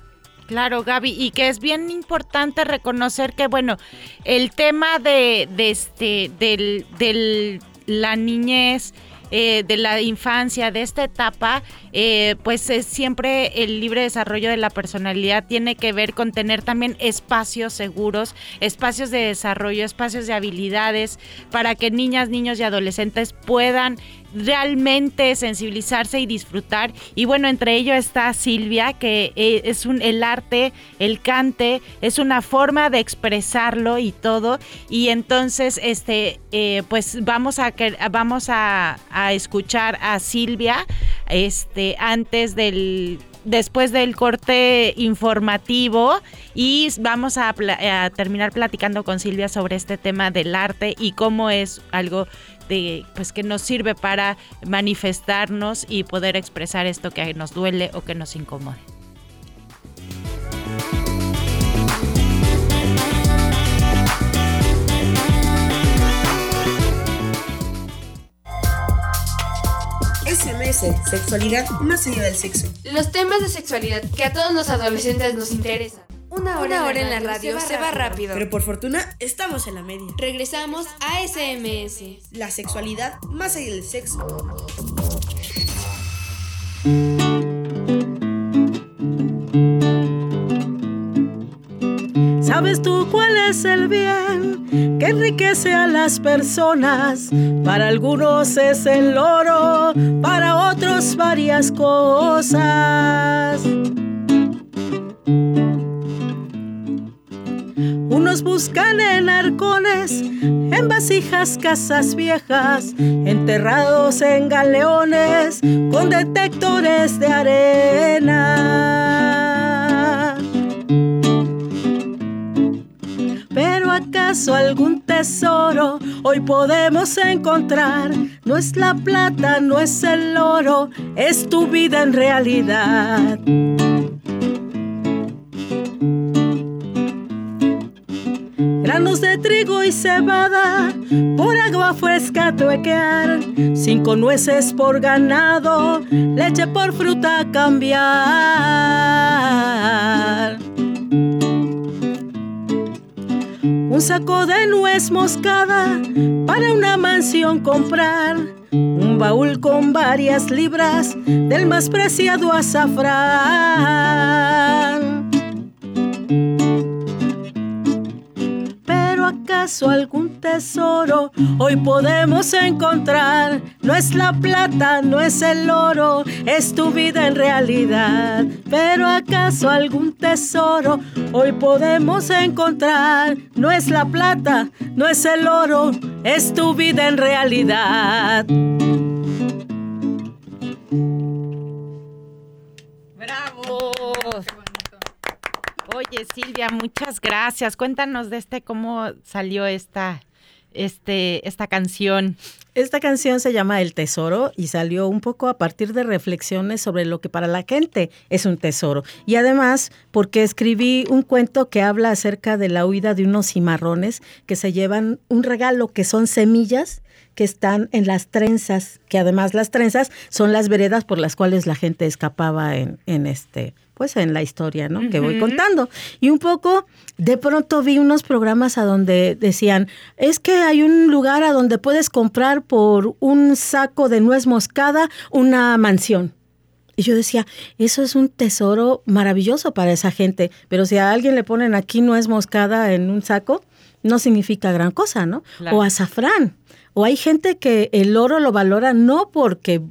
Claro, Gaby, y que es bien importante reconocer que, bueno, el tema de, de este, del, del la niñez, eh, de la infancia, de esta etapa, eh, pues es siempre el libre desarrollo de la personalidad tiene que ver con tener también espacios seguros, espacios de desarrollo, espacios de habilidades para que niñas, niños y adolescentes puedan realmente sensibilizarse y disfrutar. Y bueno, entre ello está Silvia, que eh, es un, el arte, el cante, es una forma de expresarlo y todo. Y entonces, este, eh, pues vamos a, vamos a, a escuchar a Silvia, este, antes del después del corte informativo y vamos a, a, terminar platicando con Silvia sobre este tema del arte y cómo es algo de pues que nos sirve para manifestarnos y poder expresar esto que nos duele o que nos incomode. SMS, sexualidad más allá del sexo. Los temas de sexualidad que a todos los adolescentes nos interesan. Una hora, en, la radio, se, va, rápido. Pero por fortuna estamos en la media. Regresamos a SMS. La sexualidad más allá del sexo. ¿Sabes tú cuál es el bien que enriquece a las personas? Para algunos es el oro, para otros varias cosas. Unos buscan en arcones, en vasijas, casas viejas, enterrados en galeones con detectores de arena. Pero acaso algún tesoro hoy podemos encontrar? No es la plata, no es el oro, es tu vida en realidad. Granos de trigo y cebada, por agua fresca tuequear, cinco nueces por ganado, leche por fruta cambiar. un saco de nuez moscada para una mansión comprar, un baúl con varias libras del más preciado azafrán. ¿Acaso algún tesoro hoy podemos encontrar? No es la plata, no es el oro, es tu vida en realidad. Pero acaso algún tesoro hoy podemos encontrar? No es la plata, no es el oro, es tu vida en realidad. Oye, Silvia, muchas gracias. Cuéntanos de este cómo salió esta, este, esta canción. Esta canción se llama El Tesoro y salió un poco a partir de reflexiones sobre lo que para la gente es un tesoro. Y además porque escribí un cuento que habla acerca de la huida de unos cimarrones que se llevan un regalo que son semillas que están en las trenzas, que además las trenzas son las veredas por las cuales la gente escapaba en, en este pues en la historia, ¿no? Que voy contando. Y un poco, de pronto vi unos programas a donde decían, es que hay un lugar a donde puedes comprar por un saco de nuez moscada una mansión. Y yo decía, eso es un tesoro maravilloso para esa gente, pero si a alguien le ponen aquí nuez moscada en un saco, no significa gran cosa, ¿no? O azafrán. O hay gente que el oro lo valora no porque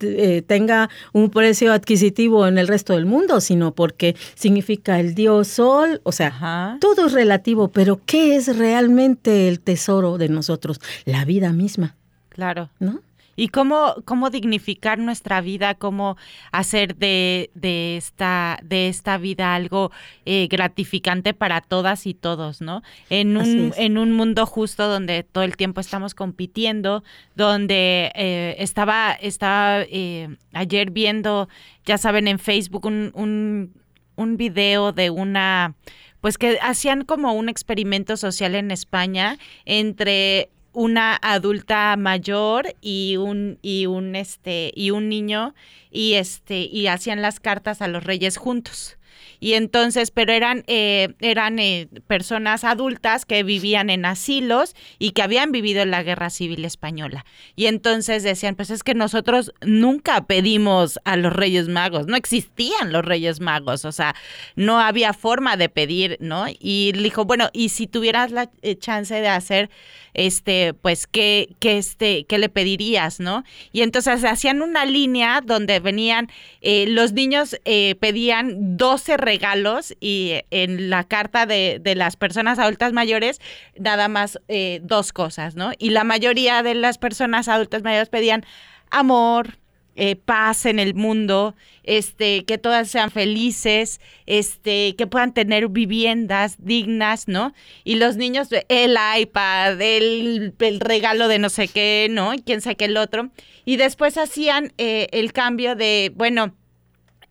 eh, tenga un precio adquisitivo en el resto del mundo, sino porque significa el dios sol, o sea, todo es relativo, pero ¿qué es realmente el tesoro de nosotros? La vida misma. Claro. ¿No? Y cómo, cómo dignificar nuestra vida, cómo hacer de, de, esta, de esta vida algo eh, gratificante para todas y todos, ¿no? En un, en un mundo justo donde todo el tiempo estamos compitiendo, donde eh, estaba, estaba eh, ayer viendo, ya saben, en Facebook un, un, un video de una pues que hacían como un experimento social en España entre una adulta mayor y un y un este y un niño y este y hacían las cartas a los reyes juntos y entonces, pero eran, eh, eran eh, personas adultas que vivían en asilos y que habían vivido en la Guerra Civil Española. Y entonces decían, pues es que nosotros nunca pedimos a los Reyes Magos, no existían los Reyes Magos, o sea, no había forma de pedir, ¿no? Y dijo, bueno, y si tuvieras la eh, chance de hacer, este, pues, ¿qué, qué, este, qué le pedirías, no? Y entonces hacían una línea donde venían, los niños pedían 12 regalos y en la carta de, de las personas adultas mayores nada más eh, dos cosas, ¿no? Y la mayoría de las personas adultas mayores pedían amor, eh, paz en el mundo, este, que todas sean felices, este, que puedan tener viviendas dignas, ¿no? Y los niños, el iPad, el, el regalo de no sé qué, ¿no? Y quién sabe qué el otro. Y después hacían eh, el cambio de, bueno,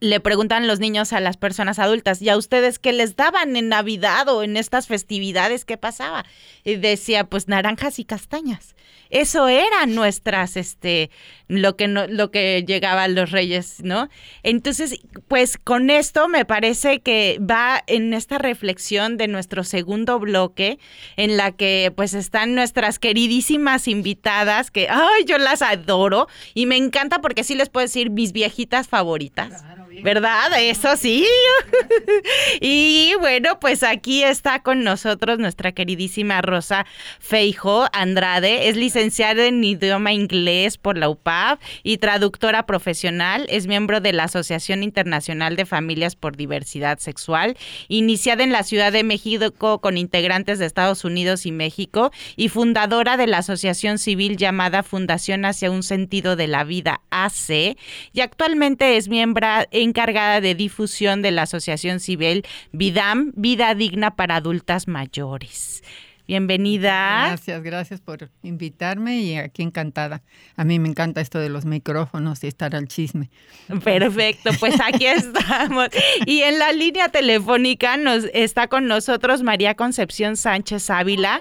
le preguntan los niños a las personas adultas, ¿y a ustedes qué les daban en Navidad o en estas festividades? ¿Qué pasaba? Y decía, pues naranjas y castañas. Eso era nuestras, este, lo que no, lo que llegaban los reyes, ¿no? Entonces, pues con esto me parece que va en esta reflexión de nuestro segundo bloque, en la que pues están nuestras queridísimas invitadas, que, ay, yo las adoro y me encanta porque sí les puedo decir mis viejitas favoritas. ¿Verdad? Eso sí. y bueno, pues aquí está con nosotros nuestra queridísima Rosa Feijo Andrade. Es licenciada en idioma inglés por la UPAV y traductora profesional. Es miembro de la Asociación Internacional de Familias por Diversidad Sexual, iniciada en la Ciudad de México con integrantes de Estados Unidos y México y fundadora de la asociación civil llamada Fundación hacia un sentido de la vida AC y actualmente es miembro encargada de difusión de la Asociación Civil VIDAM, Vida Digna para Adultas Mayores. Bienvenida. Gracias, gracias por invitarme y aquí encantada. A mí me encanta esto de los micrófonos y estar al chisme. Perfecto, pues aquí estamos. Y en la línea telefónica nos está con nosotros María Concepción Sánchez Ávila.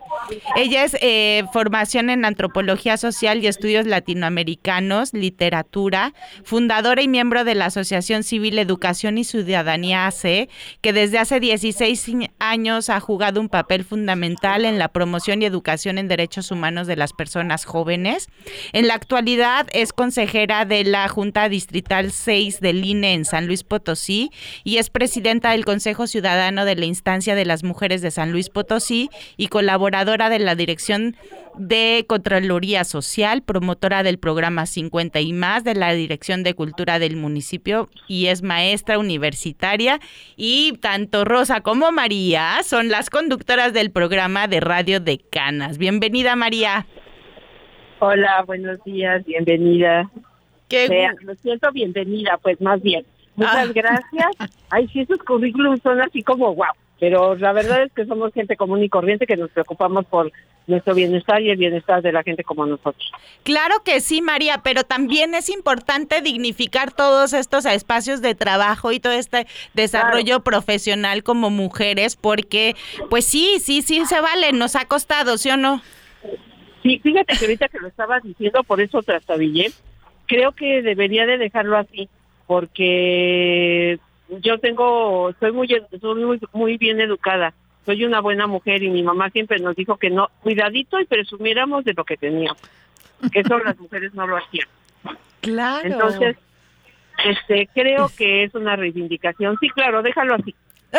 Ella es eh, formación en antropología social y estudios latinoamericanos, literatura, fundadora y miembro de la Asociación Civil Educación y Ciudadanía AC, que desde hace 16 años ha jugado un papel fundamental en la promoción y educación en derechos humanos de las personas jóvenes. En la actualidad es consejera de la Junta Distrital 6 del INE en San Luis Potosí y es presidenta del Consejo Ciudadano de la Instancia de las Mujeres de San Luis Potosí y colaboradora de la Dirección de Contraloría Social, promotora del programa 50 y más de la Dirección de Cultura del municipio y es maestra universitaria y tanto Rosa como María son las conductoras del programa de Radio de Canas. Bienvenida María. Hola, buenos días, bienvenida. Qué lo siento, bienvenida, pues más bien. Muchas Ah. gracias. Ay, sí, esos currículums son así como wow. Pero la verdad es que somos gente común y corriente que nos preocupamos por nuestro bienestar y el bienestar de la gente como nosotros. Claro que sí, María, pero también es importante dignificar todos estos espacios de trabajo y todo este desarrollo profesional como mujeres, porque pues sí, sí, sí se vale, nos ha costado, ¿sí o no? Sí, fíjate que ahorita que lo estabas diciendo, por eso trastabillé, creo que debería de dejarlo así, porque yo tengo, soy muy, soy muy, muy bien educada, soy una buena mujer y mi mamá siempre nos dijo que no, cuidadito y presumiéramos de lo que teníamos, que eso las mujeres no lo hacían. Claro. Entonces, este, creo que es una reivindicación. Sí, claro, déjalo así.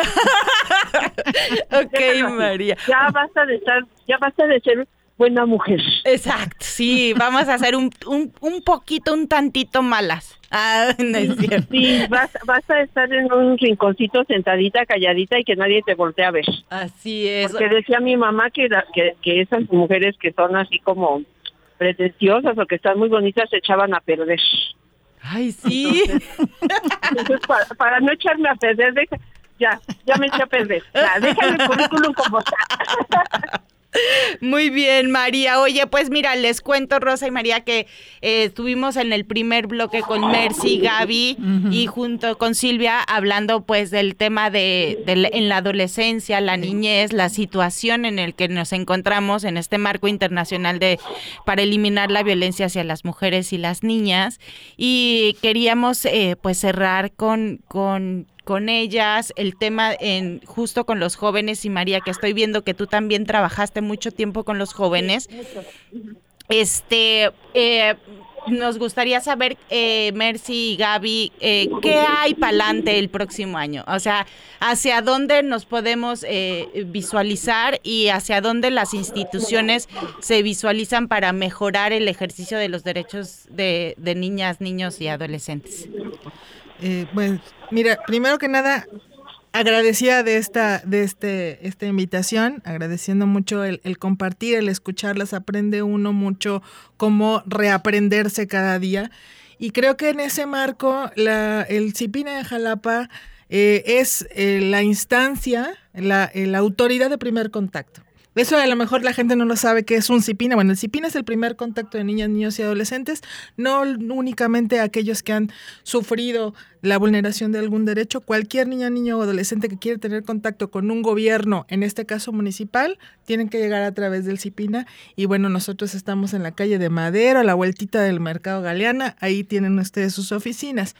ok, Déjalo así. María. Ya basta de estar, ya basta de ser buena mujer. Exacto, sí, vamos a hacer un, un, un poquito, un tantito malas. Ah, no es cierto. Sí, basta, basta de estar en un rinconcito sentadita, calladita y que nadie te voltee a ver. Así es. Porque decía mi mamá que, la- que, que esas mujeres que son así como pretenciosas o que están muy bonitas se echaban a perder. Ay, sí. Entonces, para, para no echarme a perder, deja- ya, ya me eché a perder. Ya, déjame el currículum como está. Muy bien, María. Oye, pues mira, les cuento, Rosa y María, que eh, estuvimos en el primer bloque con Mercy, Gaby y junto con Silvia hablando pues del tema de, en la adolescencia, la niñez, la situación en el que nos encontramos en este marco internacional de para eliminar la violencia hacia las mujeres y las niñas y queríamos eh, pues cerrar con con con ellas, el tema en justo con los jóvenes y María, que estoy viendo que tú también trabajaste mucho tiempo con los jóvenes. Este, eh, nos gustaría saber, eh, Mercy y Gaby, eh, ¿qué hay para adelante el próximo año? O sea, ¿hacia dónde nos podemos eh, visualizar y hacia dónde las instituciones se visualizan para mejorar el ejercicio de los derechos de, de niñas, niños y adolescentes? Eh, pues, mira, primero que nada, agradecida de esta, de este, esta invitación, agradeciendo mucho el, compartir, el escucharlas, aprende uno mucho cómo reaprenderse cada día. Y creo que en ese marco, la, el CIPINA de Jalapa eh, es eh, la instancia, la, la autoridad de primer contacto. Eso a lo mejor la gente no lo sabe que es un CIPINA. Bueno, el CIPINA es el primer contacto de niñas, niños y adolescentes, no únicamente aquellos que han sufrido la vulneración de algún derecho. Cualquier niña, niño o adolescente que quiere tener contacto con un gobierno, en este caso municipal, tienen que llegar a través del CIPINA. Y bueno, nosotros estamos en la calle de Madero, a la vueltita del Mercado Galeana. Ahí tienen ustedes sus oficinas.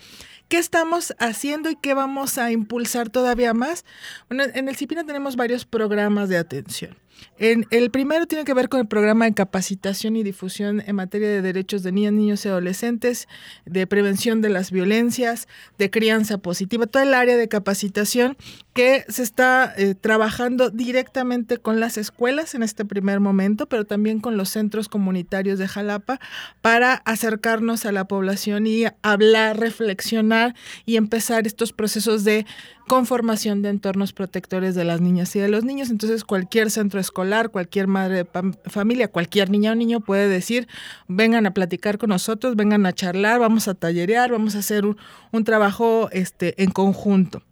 ¿Qué estamos haciendo y qué vamos a impulsar todavía más? Bueno, en el CIPINA tenemos varios programas de atención. En, el primero tiene que ver con el programa de capacitación y difusión en materia de derechos de niñas, niños y adolescentes, de prevención de las violencias, de crianza positiva, toda el área de capacitación que se está eh, trabajando directamente con las escuelas en este primer momento, pero también con los centros comunitarios de Jalapa para acercarnos a la población y hablar, reflexionar y empezar estos procesos de conformación de entornos protectores de las niñas y de los niños. Entonces cualquier centro escolar, cualquier madre de familia, cualquier niña o niño puede decir, vengan a platicar con nosotros, vengan a charlar, vamos a tallerear, vamos a hacer un, un trabajo este, en conjunto.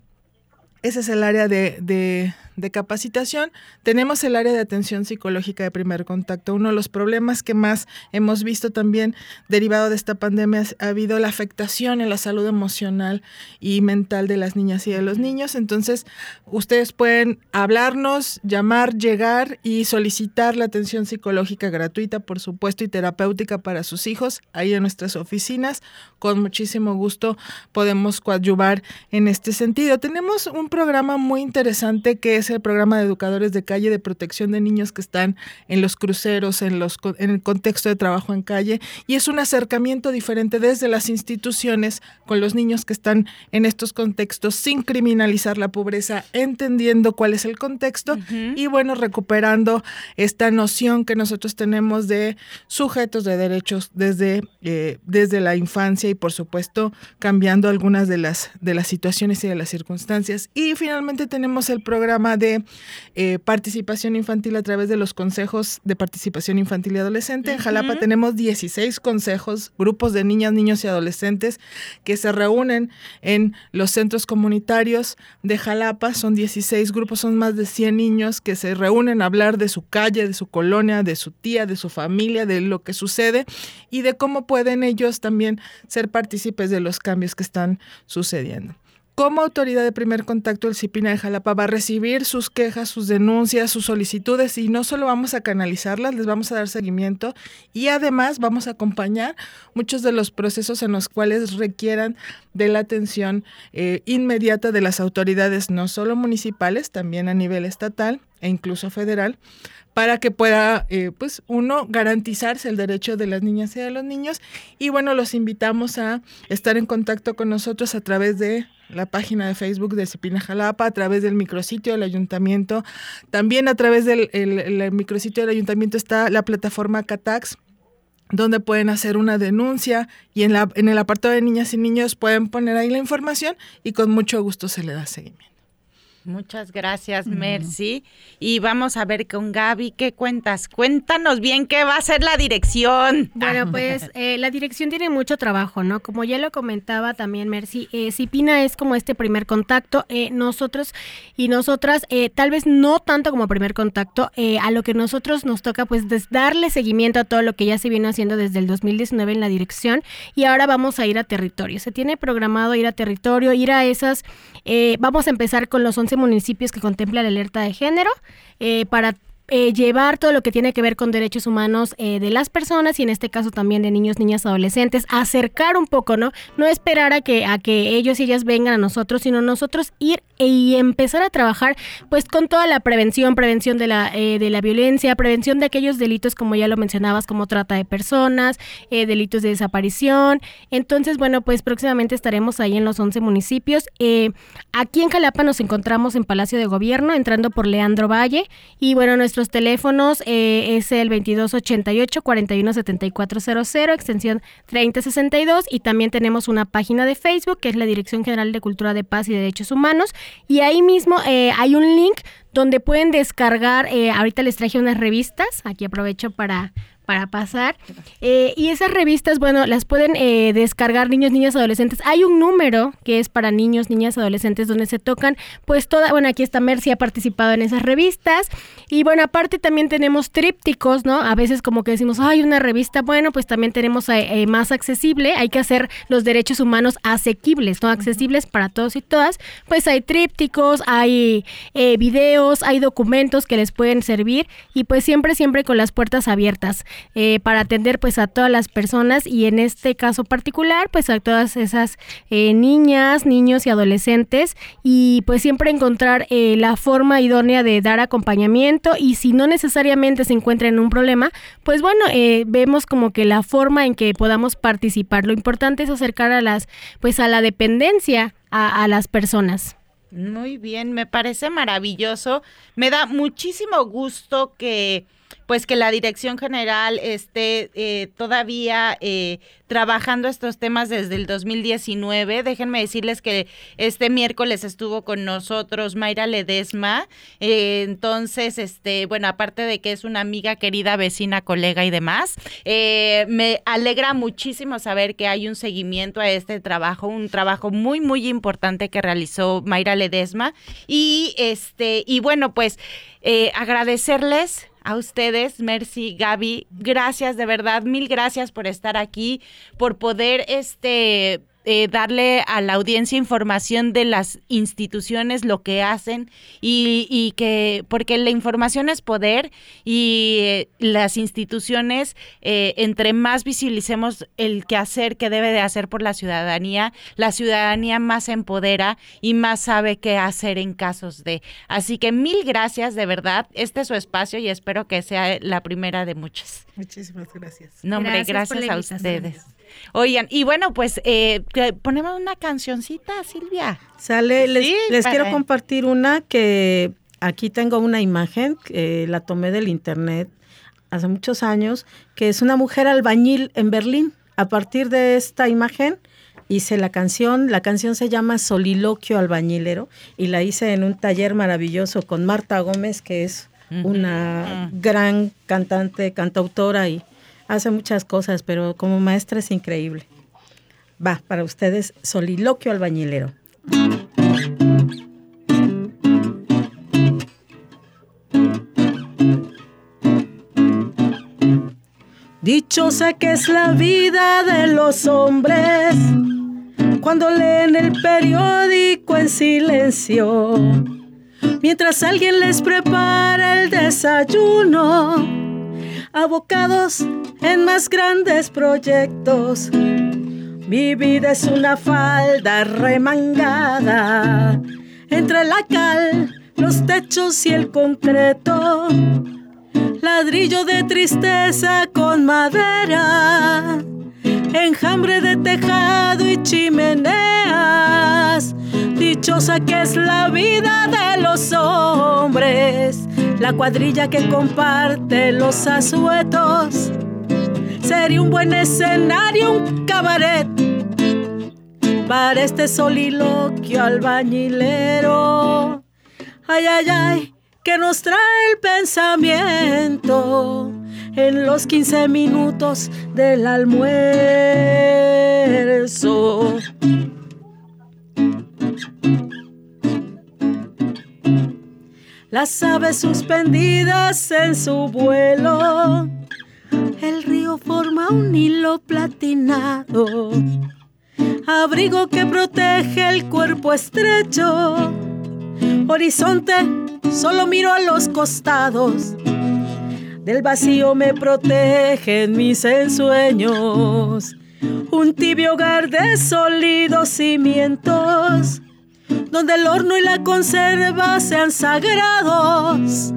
Ese es el área de, de, de capacitación. Tenemos el área de atención psicológica de primer contacto. Uno de los problemas que más hemos visto también derivado de esta pandemia ha habido la afectación en la salud emocional y mental de las niñas y de los niños. Entonces, ustedes pueden hablarnos, llamar, llegar y solicitar la atención psicológica gratuita, por supuesto, y terapéutica para sus hijos ahí en nuestras oficinas. Con muchísimo gusto podemos coadyuvar en este sentido. Tenemos un programa muy interesante que es el programa de educadores de calle de protección de niños que están en los cruceros, en, los, en el contexto de trabajo en calle, y es un acercamiento diferente desde las instituciones con los niños que están en estos contextos sin criminalizar la pobreza, entendiendo cuál es el contexto y bueno, recuperando esta noción que nosotros tenemos de sujetos de derechos desde, eh, desde la infancia y por supuesto cambiando algunas de las, de las situaciones y de las circunstancias. Y finalmente tenemos el programa de eh, participación infantil a través de los consejos de participación infantil y adolescente. En Jalapa tenemos 16 consejos, grupos de niñas, niños y adolescentes que se reúnen en los centros comunitarios de Jalapa. Son 16 grupos, son más de 100 niños que se reúnen a hablar de su calle, de su colonia, de su tía, de su familia, de lo que sucede y de cómo pueden ellos también ser partícipes de los cambios que están sucediendo. Como autoridad de primer contacto, el CIPINA de Jalapa va a recibir sus quejas, sus denuncias, sus solicitudes y no solo vamos a canalizarlas, les vamos a dar seguimiento y además vamos a acompañar muchos de los procesos en los cuales requieran de la atención eh, inmediata de las autoridades, no solo municipales, también a nivel estatal e incluso federal, para que pueda, eh, pues, uno, garantizarse el derecho de las niñas y de los niños. Y bueno, los invitamos a estar en contacto con nosotros a través de la página de Facebook de Cipina Jalapa, a través del micrositio del ayuntamiento. También a través del micrositio del ayuntamiento está la plataforma Catax donde pueden hacer una denuncia y en, la, en el apartado de niñas y niños pueden poner ahí la información y con mucho gusto se le da seguimiento. Muchas gracias, Mercy. Y vamos a ver con Gaby, ¿qué cuentas? Cuéntanos bien qué va a ser la dirección. Bueno, pues eh, la dirección tiene mucho trabajo, ¿no? Como ya lo comentaba también Mercy, eh, Cipina es como este primer contacto. Eh, nosotros y nosotras, eh, tal vez no tanto como primer contacto, a lo que nosotros nos toca, pues darle seguimiento a todo lo que ya se viene haciendo desde el 2019 en la dirección. Y ahora vamos a ir a territorio. Se tiene programado ir a territorio, ir a esas. vamos a empezar con los 11 municipios que contempla la alerta de género eh, para eh, llevar todo lo que tiene que ver con derechos humanos eh, de las personas y en este caso también de niños, niñas, adolescentes, acercar un poco, ¿no? No esperar a que, a que ellos y ellas vengan a nosotros, sino nosotros ir y empezar a trabajar pues con toda la prevención, prevención de la, eh, de la violencia, prevención de aquellos delitos como ya lo mencionabas, como trata de personas, delitos de desaparición. Entonces, bueno, pues próximamente estaremos ahí en los 11 municipios. aquí en Jalapa nos encontramos en Palacio de Gobierno, entrando por Leandro Valle y bueno, nuestro teléfonos eh, es el 2288-417400, extensión 3062, y también tenemos una página de Facebook que es la Dirección General de Cultura de Paz y Derechos Humanos, y ahí mismo eh, hay un link donde pueden descargar, eh, ahorita les traje unas revistas, aquí aprovecho para para pasar. Eh, y esas revistas, bueno, las pueden eh, descargar niños, niñas, adolescentes. Hay un número que es para niños, niñas, adolescentes donde se tocan, pues toda, bueno, aquí está Mercy, ha participado en esas revistas. Y bueno, aparte también tenemos trípticos, ¿no? A veces como que decimos, hay una revista, bueno, pues también tenemos eh, más accesible, hay que hacer los derechos humanos asequibles, ¿no? Accesibles para todos y todas. Pues hay trípticos, hay videos, hay documentos que les pueden servir y pues siempre, siempre con las puertas abiertas. Eh, para atender pues a todas las personas y en este caso particular pues a todas esas eh, niñas, niños y adolescentes y pues siempre encontrar eh, la forma idónea de dar acompañamiento y si no necesariamente se encuentra en un problema pues bueno vemos como que la forma en que podamos participar lo importante es acercar a las pues a la dependencia a las personas. Muy bien, me parece maravilloso. Me da muchísimo gusto que pues que la Dirección General esté eh, todavía eh, trabajando estos temas desde el 2019. Déjenme decirles que este miércoles estuvo con nosotros Mayra Ledesma. Eh, entonces, este, bueno, aparte de que es una amiga querida, vecina, colega y demás, me alegra muchísimo saber que hay un seguimiento a este trabajo, un trabajo muy, muy importante que realizó Mayra Ledesma. Y este, y bueno, pues agradecerles a ustedes, Mercy, Gaby, gracias de verdad, mil gracias por estar aquí, por poder este eh, darle a la audiencia información de las instituciones, lo que hacen y, que, porque la información es poder y eh, las instituciones, eh, entre más visibilicemos el quehacer que debe de hacer por la ciudadanía, la ciudadanía más se empodera y más sabe qué hacer en casos de. Así que mil gracias, de verdad. Este es su espacio y espero que sea la primera de muchas. Muchísimas gracias. No, hombre, gracias, a ustedes. Oigan, y bueno, pues eh, ponemos una cancioncita, Silvia. Sale, les, quiero compartir una que aquí tengo una imagen, que la tomé del internet hace muchos años, que es una mujer albañil en Berlín. A partir de esta imagen hice la canción, la canción se llama Soliloquio Albañilero y la hice en un taller maravilloso con Marta Gómez, que es una gran cantante, cantautora y hace muchas cosas, pero como maestra es increíble. Va, para ustedes, soliloquio albañilero. Dichosa que es la vida de los hombres cuando leen el periódico en silencio, mientras alguien les prepara el desayuno abocados en más grandes proyectos. Mi vida es una falda remangada entre la cal, los techos y el concreto. Ladrillo de tristeza con madera, enjambre de tejado y chimeneas. Dichosa que es la vida de los hombres la cuadrilla que comparte los asuetos. Sería un buen escenario, un cabaret para este soliloquio albañilero. Ay, ay, ay, que nos trae el pensamiento en los 15 minutos del almuerzo. las aves suspendidas en su vuelo. Forma un hilo platinado, abrigo que protege el cuerpo estrecho. Horizonte, solo miro a los costados. Del vacío me protegen mis ensueños. Un tibio hogar de sólidos cimientos donde el horno y la conserva sean sagrados,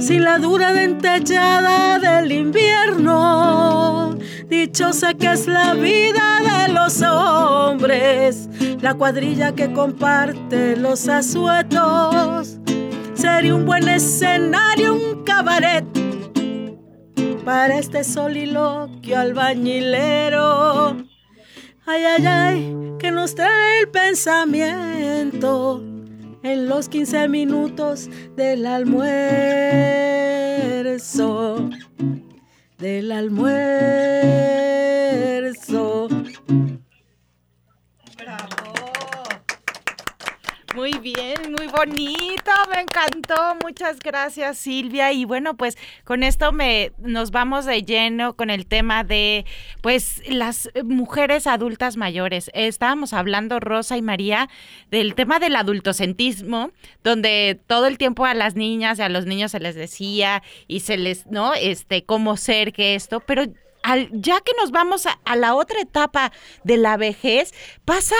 sin la dura dentellada del invierno. Dichosa que es la vida de los hombres, la cuadrilla que comparte los asuetos. Sería un buen escenario, un cabaret para este soliloquio albañilero. Ay, ay, ay, que nos trae el pensamiento en los 15 minutos del almuerzo. Del almuerzo. Muy bien, muy bonito, me encantó. Muchas gracias, Silvia. Y bueno, pues con esto me nos vamos de lleno con el tema de pues las mujeres adultas mayores. Estábamos hablando Rosa y María del tema del adultocentismo, donde todo el tiempo a las niñas y a los niños se les decía y se les, ¿no? Este, cómo ser que esto, pero al, ya que nos vamos a, a la otra etapa de la vejez, pasa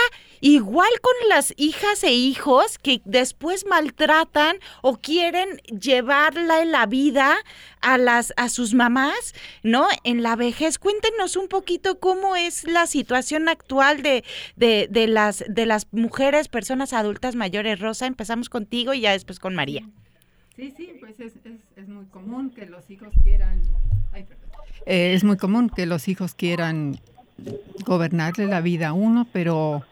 Igual con las hijas e hijos que después maltratan o quieren llevarla en la vida a las a sus mamás, ¿no? En la vejez. Cuéntenos un poquito cómo es la situación actual de, de, de las de las mujeres, personas adultas mayores. Rosa, empezamos contigo y ya después con María. Sí, sí, pues es, es, muy común que los hijos quieran... Ay. Eh, es muy común que los hijos quieran gobernarle la vida a uno, pero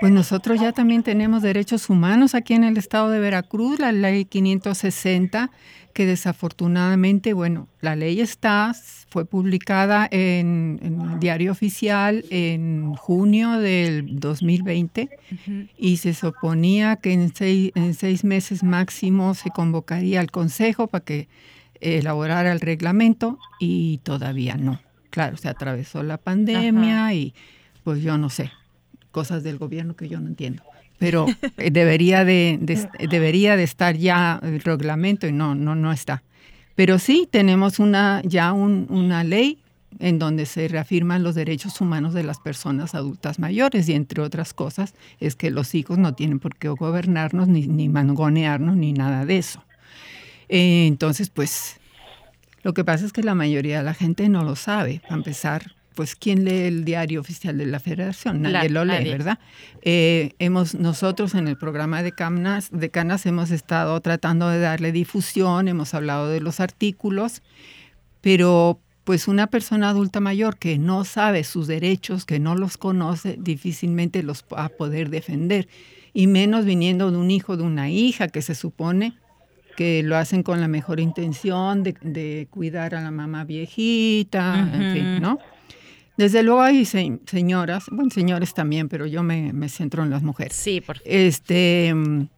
pues nosotros ya también tenemos derechos humanos aquí en el estado de Veracruz, la ley 560, que desafortunadamente, bueno, la ley está, fue publicada en, en el diario oficial en junio del 2020 y se suponía que en seis, en seis meses máximo se convocaría al Consejo para que elaborara el reglamento y todavía no. Claro, se atravesó la pandemia y pues yo no sé, cosas del gobierno que yo no entiendo. Pero eh, debería de, de- debería de estar ya el reglamento y no, no, no está. Pero sí tenemos una, ya un- una ley en donde se reafirman los derechos humanos de las personas adultas mayores y entre otras cosas es que los hijos no tienen por qué gobernarnos ni, ni mangonearnos ni nada de eso. Eh, entonces, pues lo que pasa es que la mayoría de la gente no lo sabe. Para empezar, pues ¿quién lee el diario oficial de la Federación? Nadie La- lo lee, nadie. ¿verdad? Eh, hemos nosotros en el programa de Canas, de Canas hemos estado tratando de darle difusión, hemos hablado de los artículos, pero pues una persona adulta mayor que no sabe sus derechos, que no los conoce, difícilmente los va a poder defender. Y menos viniendo de un hijo, de una hija, que se supone que lo hacen con la mejor intención de, de cuidar a la mamá viejita, en fin. ¿no? Desde luego hay se- señoras, bueno, señores también, pero yo me, me centro en las mujeres. Sí, por Este, mm,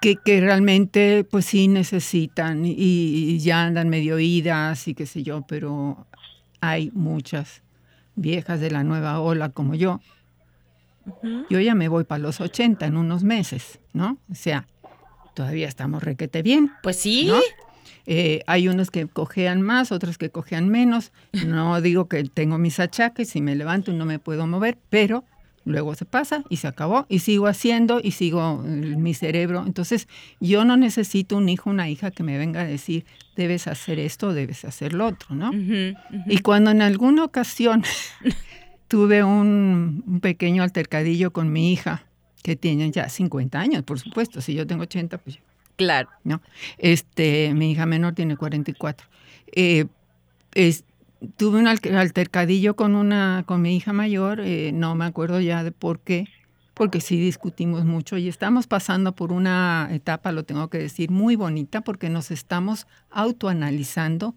que, que realmente, pues sí necesitan y, y ya andan medio oídas y qué sé yo, pero hay muchas viejas de la nueva ola como yo. Yo ya me voy para los 80 en unos meses, ¿no? O sea, todavía estamos requete bien. Pues sí. ¿no? Eh, hay unos que cojean más, otros que cojean menos. No digo que tengo mis achaques y me levanto y no me puedo mover, pero luego se pasa y se acabó y sigo haciendo y sigo eh, mi cerebro. Entonces, yo no necesito un hijo, una hija que me venga a decir, debes hacer esto, debes hacer lo otro, ¿no? Y cuando en alguna ocasión tuve un, un pequeño altercadillo con mi hija, que tiene ya 50 años, por supuesto, si yo tengo 80, pues Claro. ¿no? Este, mi hija menor tiene 44. Eh, es- tuve un al- altercadillo con una, con mi hija mayor, eh, no me acuerdo ya de por qué, porque sí discutimos mucho y estamos pasando por una etapa, lo tengo que decir, muy bonita, porque nos estamos autoanalizando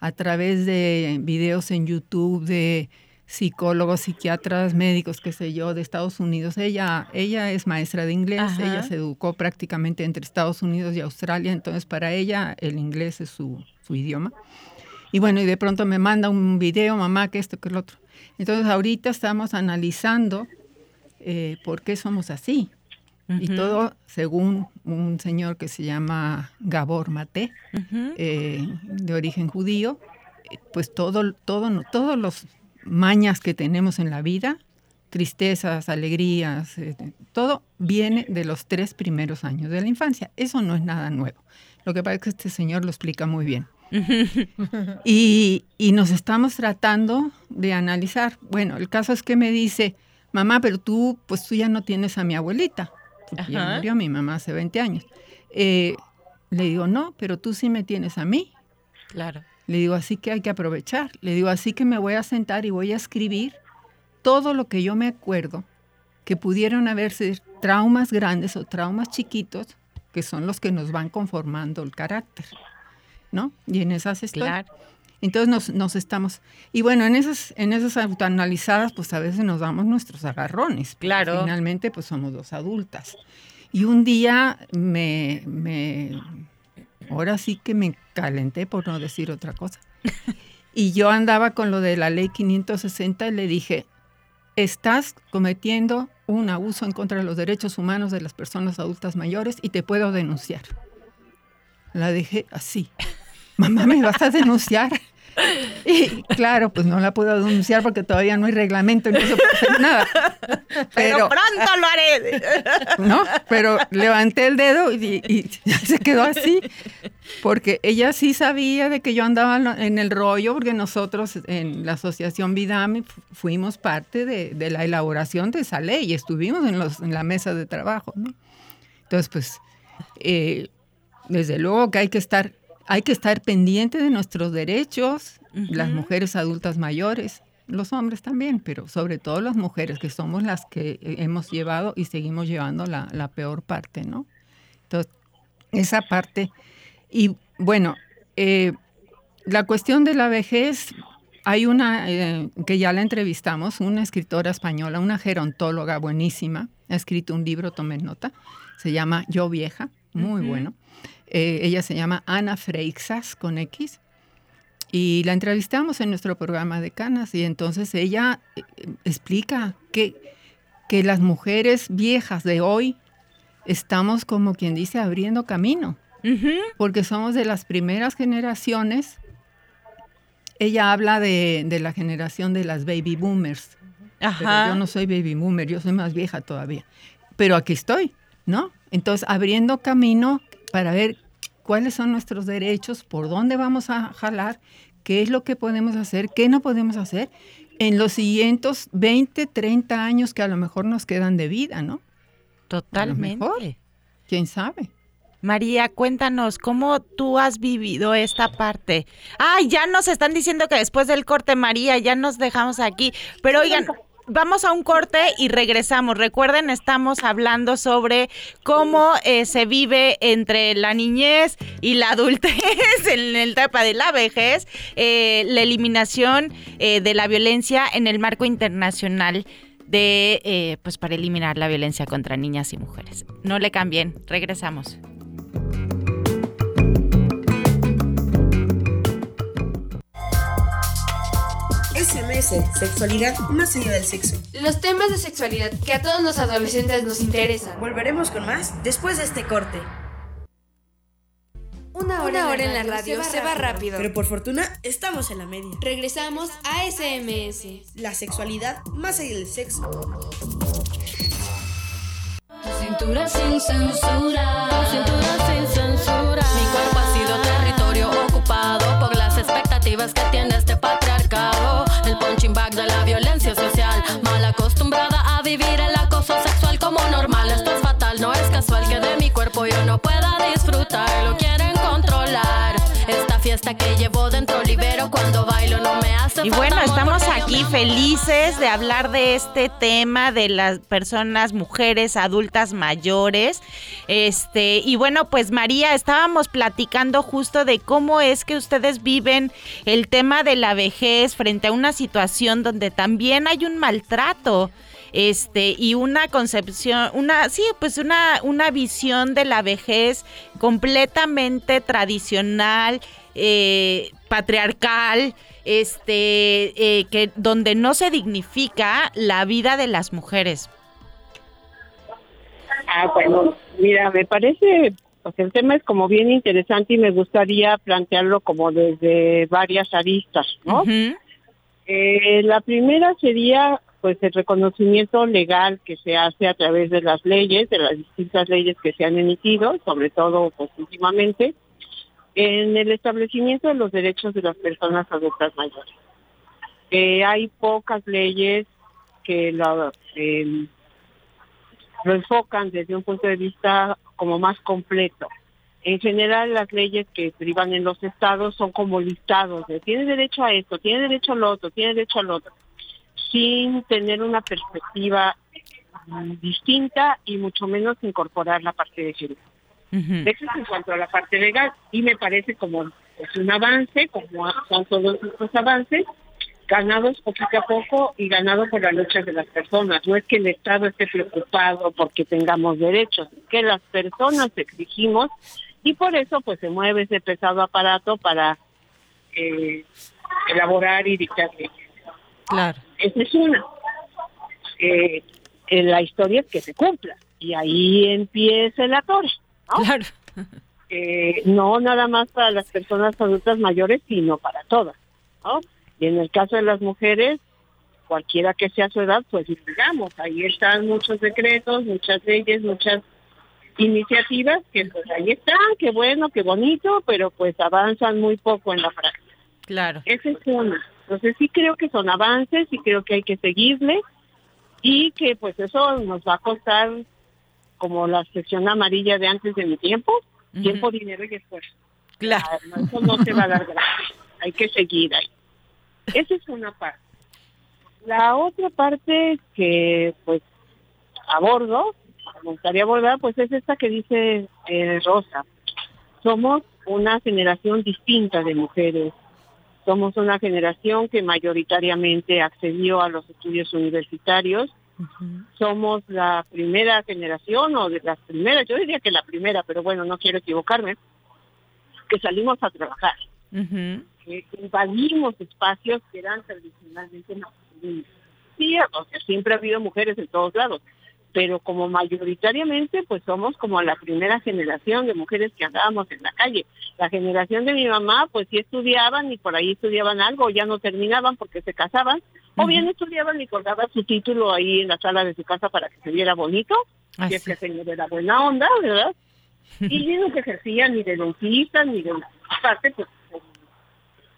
a través de videos en YouTube de psicólogos, psiquiatras, médicos, qué sé yo, de Estados Unidos. Ella, ella es maestra de inglés, Ajá. ella se educó prácticamente entre Estados Unidos y Australia, entonces para ella el inglés es su, su idioma. Y bueno, y de pronto me manda un video, mamá, que esto, que el otro. Entonces ahorita estamos analizando eh, por qué somos así. Y Ujú. todo según un señor que se llama Gabor Mate, eh, de origen judío, pues todo, todo, todos los mañas que tenemos en la vida, tristezas, alegrías, eh, todo viene de los tres primeros años de la infancia. Eso no es nada nuevo. Lo que pasa es que este señor lo explica muy bien. Y, y nos estamos tratando de analizar. Bueno, el caso es que me dice, mamá, pero tú, pues tú ya no tienes a mi abuelita, porque ya murió mi mamá hace 20 años. Eh, le digo, no, pero tú sí me tienes a mí. Claro. Le digo, así que hay que aprovechar. Le digo, así que me voy a sentar y voy a escribir todo lo que yo me acuerdo que pudieron haberse traumas grandes o traumas chiquitos, que son los que nos van conformando el carácter, ¿no? Y en esas estoy. Claro. Entonces nos, nos estamos... Y bueno, en esas, en esas autoanalizadas, pues a veces nos damos nuestros agarrones. Claro. Finalmente, pues somos dos adultas. Y un día me, me... Ahora sí que me calenté, por no decir otra cosa. Y yo andaba con lo de la ley 560 y le dije, estás cometiendo un abuso en contra de los derechos humanos de las personas adultas mayores y te puedo denunciar. La dejé así. Mamá, ¿me vas a denunciar? Y claro, pues no la puedo denunciar porque todavía no hay reglamento y no se puede hacer nada. Pero, pronto lo haré. ¿no? Pero levanté el dedo y, y ya se quedó así, porque ella sí sabía de que yo andaba en el rollo, porque nosotros en la asociación Vidami fu- fuimos parte de, de la elaboración de esa ley y estuvimos en, los, en la mesa de trabajo, ¿no? Entonces, pues, eh, desde luego que hay que estar, hay que estar pendiente de nuestros derechos, las mujeres adultas mayores, los hombres también, pero sobre todo las mujeres, que somos las que hemos llevado y seguimos llevando la, peor parte, ¿no? Entonces, esa parte. Y bueno, eh, la cuestión de la vejez, hay una eh, que ya la entrevistamos, una escritora española, una gerontóloga buenísima, ha escrito un libro, tomen nota, se llama Yo Vieja, muy bueno. Eh, ella se llama Ana Freixas con X. Y la entrevistamos en nuestro programa de Canas y entonces ella eh, explica que, que las mujeres viejas de hoy estamos como quien dice abriendo camino, porque somos de las primeras generaciones ella habla de, la generación de las baby boomers. Ajá. yo no soy baby boomer, yo soy más vieja todavía. Pero aquí estoy, ¿no? Entonces, abriendo camino para ver cuáles son nuestros derechos, por dónde vamos a jalar, qué es lo que podemos hacer, qué no podemos hacer en los siguientes 20, 30 años que a lo mejor nos quedan de vida, ¿no? Totalmente. ¿Quién sabe? María, cuéntanos, ¿cómo tú has vivido esta parte? Ay, ya nos están diciendo que después del corte, María, ya nos dejamos aquí. Pero oigan, vamos a un corte y regresamos. Recuerden, estamos hablando sobre cómo eh, se vive entre la niñez y la adultez en el etapa de la vejez, eh, la eliminación eh, de la violencia en el marco internacional de, pues, para eliminar la violencia contra niñas y mujeres. No le cambien, regresamos. SMS, sexualidad más allá del sexo. Los temas de sexualidad que a todos los adolescentes nos interesan. Volveremos con más después de este corte. Una hora, en, la radio, se, va, rápido. Pero por fortuna estamos en la media. Regresamos a SMS. La sexualidad más allá del sexo. cintura sin censura. cintura sin censura. Mi cuerpo ha sido territorio ocupado por las expectativas que tiene este patriarcado. El punching bag de Que llevo dentro libero. Cuando bailo no me hace Y bueno, estamos aquí felices de hablar de este tema de las personas, mujeres, adultas mayores. Este, y bueno, pues María, estábamos platicando justo de cómo es que ustedes viven el tema de la vejez frente a una situación donde también hay un maltrato este y una concepción, una sí, pues una una visión de la vejez completamente tradicional, eh, patriarcal, este, eh, que donde no se dignifica la vida de las mujeres. Ah, bueno, mira, me parece, pues el tema es como bien interesante y me gustaría plantearlo como desde varias aristas, ¿no? Eh, la primera sería pues el reconocimiento legal que se hace a través de las leyes, de las distintas leyes que se han emitido, sobre todo pues últimamente, en el establecimiento de los derechos de las personas adultas mayores. Eh, hay pocas leyes que lo, em, lo enfocan desde un punto de vista como más completo. En general, las leyes que privan en los estados son como listados de tiene derecho a esto, tiene derecho a lo otro, tiene derecho al otro, sin tener una perspectiva mm, distinta y mucho menos incorporar la parte de género. Eso es en cuanto a la parte legal y me parece como es un avance, como son todos estos avances, ganados poquito a poco y ganado por la lucha de las personas. No es que el Estado esté preocupado porque tengamos derechos, es que las personas exigimos y por eso pues se mueve ese pesado aparato para eh, elaborar y dictar leyes. Claro. Esa es una. Eh, la historia es que se cumpla y ahí empieza el atore. Claro. Eh, no nada más para las personas adultas mayores, sino para todas. Y en el caso de las mujeres, cualquiera que sea su edad, pues digamos, ahí están muchos decretos, muchas leyes, muchas iniciativas que pues ahí están, qué bueno, qué bonito, pero pues avanzan muy poco en la práctica. Claro. Esa es una. Entonces sí creo que son avances y creo que hay que seguirle y que pues eso nos va a costar como la sección amarilla de antes de mi tiempo, Tiempo, dinero y esfuerzo. Claro. No, eso no se va a dar gratis. Hay que seguir ahí. Esa es una parte. La otra parte que, pues, abordo, me gustaría abordar, pues es esta que dice eh, Rosa. Somos una generación distinta de mujeres. Somos una generación que mayoritariamente accedió a los estudios universitarios. Somos la primera generación, o de las primeras, yo diría que la primera, pero bueno, no quiero equivocarme, que salimos a trabajar. Que invadimos espacios que eran tradicionalmente masculinos. Sí, o sea, siempre ha habido mujeres en todos lados, pero como mayoritariamente pues somos como la primera generación de mujeres que andábamos en la calle. La generación de mi mamá pues sí estudiaban y por ahí estudiaban algo, ya no terminaban porque se casaban, o bien estudiaban y colgaban su título ahí en la sala de su casa para que se viera bonito, si es que señor era buena onda, ¿verdad? Y no se ejercían ni de dentistas ni de parte pues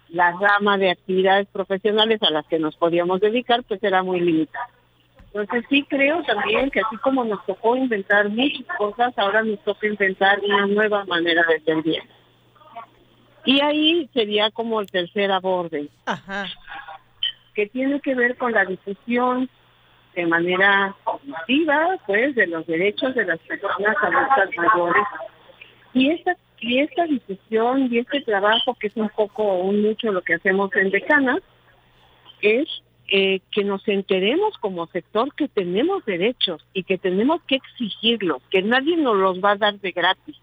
la rama de actividades profesionales a las que nos podíamos dedicar pues era muy limitada. Entonces sí creo también que así como nos tocó inventar muchas cosas, ahora nos toca inventar una nueva manera de bien. Y ahí sería como el tercer aborde, que tiene que ver con la difusión de manera cognitiva, pues, de los derechos de las personas adultas mayores. Y esta, y esta difusión y este trabajo, que es un poco o un mucho lo que hacemos en Decana, es eh, que nos enteremos como sector que tenemos derechos y que tenemos que exigirlos, que nadie nos los va a dar de gratis.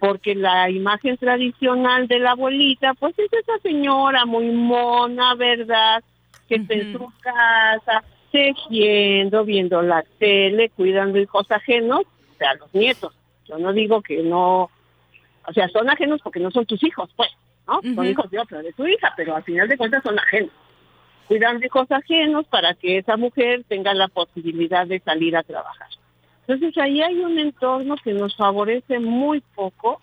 Porque la imagen tradicional de la abuelita, pues es esa señora muy mona, ¿verdad? Que está en su casa, tejiendo, viendo la tele, cuidando hijos ajenos, o sea, los nietos. Yo no digo que no, o sea, son ajenos porque no son tus hijos, pues, ¿no? Son hijos de otra, de tu hija, pero al final de cuentas son ajenos cuidando hijos ajenos para que esa mujer tenga la posibilidad de salir a trabajar. Entonces ahí hay un entorno que nos favorece muy poco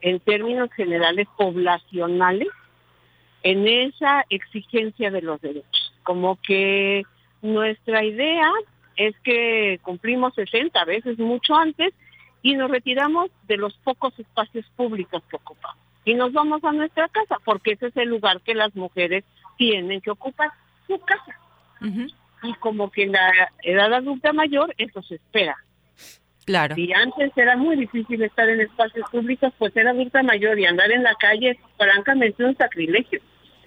en términos generales poblacionales en esa exigencia de los derechos. Como que nuestra idea es que cumplimos 60 veces mucho antes y nos retiramos de los pocos espacios públicos que ocupamos. Y nos vamos a nuestra casa, porque ese es el lugar que las mujeres tienen que ocupar su casa. Y como que en la edad adulta mayor eso se espera. Claro. Y antes era muy difícil estar en espacios públicos, pues ser adulta mayor y andar en la calle es francamente un sacrilegio.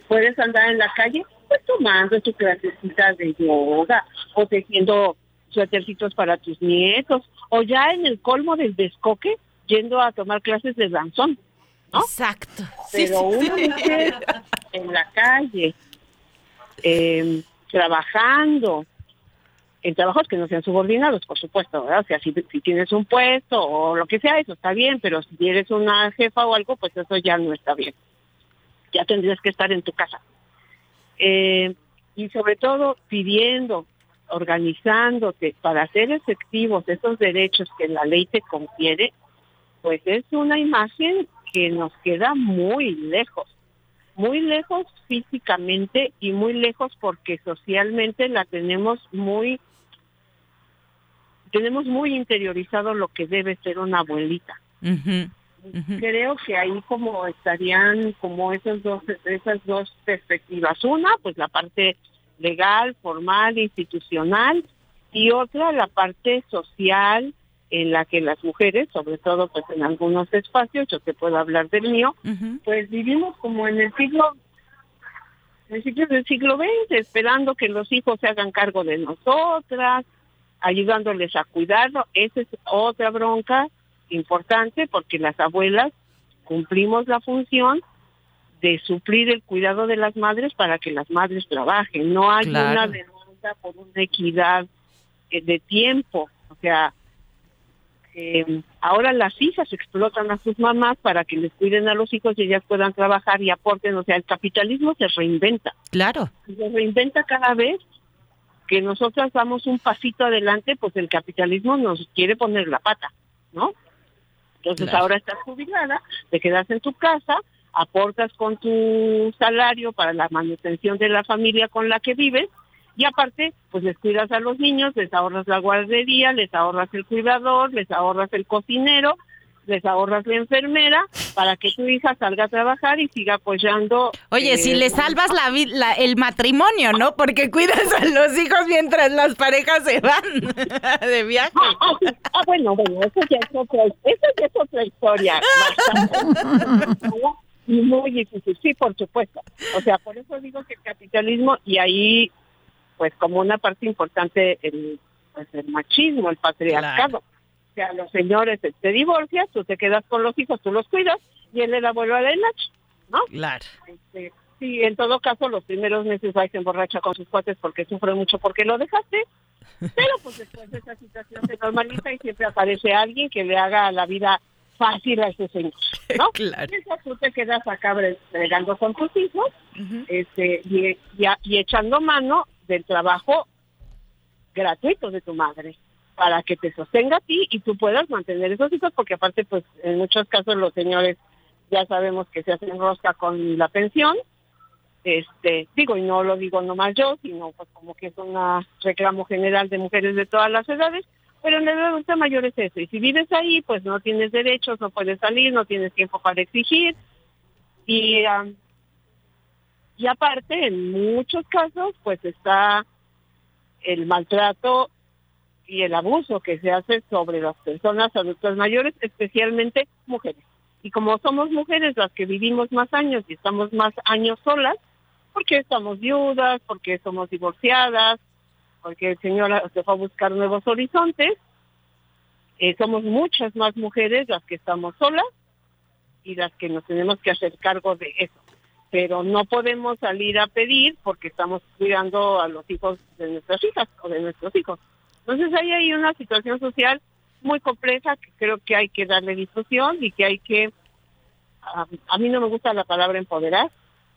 Puedes andar en la calle pues tomando tu clasecita de yoga o tejiendo suétercitos para tus nietos o ya en el colmo del descoque yendo a tomar clases de danzón. Exacto. Pero una mujer en la calle eh, trabajando en trabajos que no sean subordinados, por supuesto, ¿verdad? O sea, si, tienes un puesto o lo que sea, eso está bien, pero si eres una jefa o algo, pues eso ya no está bien. Ya tendrías que estar en tu casa. Eh, y sobre todo pidiendo, organizándote para hacer efectivos esos derechos que la ley te confiere, pues es una imagen que nos queda muy lejos muy lejos físicamente y muy lejos porque socialmente la tenemos muy tenemos muy interiorizado lo que debe ser una abuelita. Creo que ahí como estarían como esas dos esas dos perspectivas. Una, pues la parte legal, formal, institucional y otra la parte social, en la que las mujeres, sobre todo pues en algunos espacios, yo te puedo hablar del mío, pues vivimos como en el siglo principios del siglo XX, esperando que los hijos se hagan cargo de nosotras, ayudándoles a cuidarlo. Esa es otra bronca importante porque las abuelas cumplimos la función de suplir el cuidado de las madres para que las madres trabajen. No hay una demanda por una equidad eh, de tiempo. O sea, eh, ahora las hijas explotan a sus mamás para que les cuiden a los hijos y ellas puedan trabajar y aporten. O sea, el capitalismo se reinventa. Claro. Se reinventa cada vez que nosotras damos un pasito adelante, pues el capitalismo nos quiere poner la pata, ¿no? Entonces ahora estás jubilada, te quedas en tu casa, aportas con tu salario para la manutención de la familia con la que vives y aparte, pues les cuidas a los niños, les ahorras la guardería, les ahorras el cuidador, les ahorras el cocinero, les ahorras la enfermera para que tu hija salga a trabajar y siga apoyando. Oye, si le salvas la, vida el matrimonio, ¿no? Porque cuidas a los hijos mientras las parejas se van de viaje. Ah, bueno, bueno, eso ya es otra, eso ya es otra historia. muy difícil, sí, por supuesto. O sea, por eso digo que el capitalismo y ahí, pues como una parte importante, el, pues, el machismo, el patriarcado. O sea, los señores te divorcias, tú te quedas con los hijos, tú los cuidas y él es la abuelo de noche, ¿no? Claro. Este, sí, en todo caso, los primeros meses va y se emborracha con sus cuates porque sufre mucho porque lo dejaste. Pero pues después de esa situación se normaliza y siempre aparece alguien que le haga la vida fácil a ese señor, ¿no? Claro. Entonces tú te quedas acá bregando con tus hijos este, y, y, echando mano del trabajo gratuito de tu madre para que te sostenga a ti y tú puedas mantener esos hijos, porque aparte, pues en muchos casos los señores ya sabemos que se hacen rosca con la pensión, este, digo, y no lo digo nomás yo, sino pues como que es un reclamo general de mujeres de todas las edades, pero en el adulto mayor es eso. Y si vives ahí, pues no tienes derechos, no puedes salir, no tienes tiempo para exigir. Y, y aparte, en muchos casos, pues está el maltrato y el abuso que se hace sobre las personas adultas mayores, especialmente mujeres. Y como somos mujeres las que vivimos más años y estamos más años solas, porque estamos viudas, porque somos divorciadas, porque el Señor se fue a buscar nuevos horizontes. Eh, somos muchas más mujeres las que estamos solas y las que nos tenemos que hacer cargo de eso. Pero no podemos salir a pedir porque estamos cuidando a los hijos de nuestras hijas o de nuestros hijos. Entonces ahí hay una situación social muy compleja que creo que hay que darle difusión y que hay que, a mí no me gusta la palabra empoderar,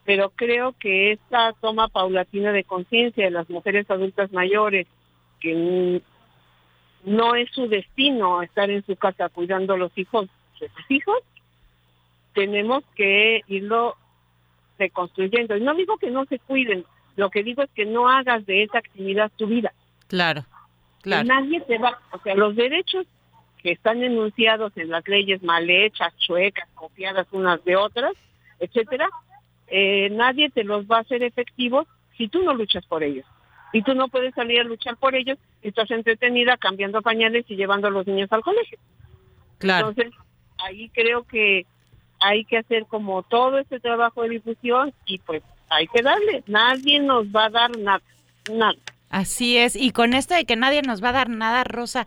pero creo que esta toma paulatina de conciencia de las mujeres adultas mayores, que no es su destino estar en su casa cuidando a los hijos de sus hijos, tenemos que irlo reconstruyendo. Y no digo que no se cuiden, lo que digo es que no hagas de esa actividad tu vida. Claro, claro. nadie te va, o sea, los derechos que están enunciados en las leyes mal hechas, chuecas, copiadas unas de otras, etcétera, eh, nadie te los va a hacer efectivos si tú no luchas por ellos. Y tú no puedes salir a luchar por ellos, estás entretenida cambiando pañales y llevando a los niños al colegio. Claro. Entonces, ahí creo que hay que hacer como todo este trabajo de difusión y pues hay que darle. Nadie nos va a dar nada, nada. Así es, y con esto de que nadie nos va a dar nada, Rosa,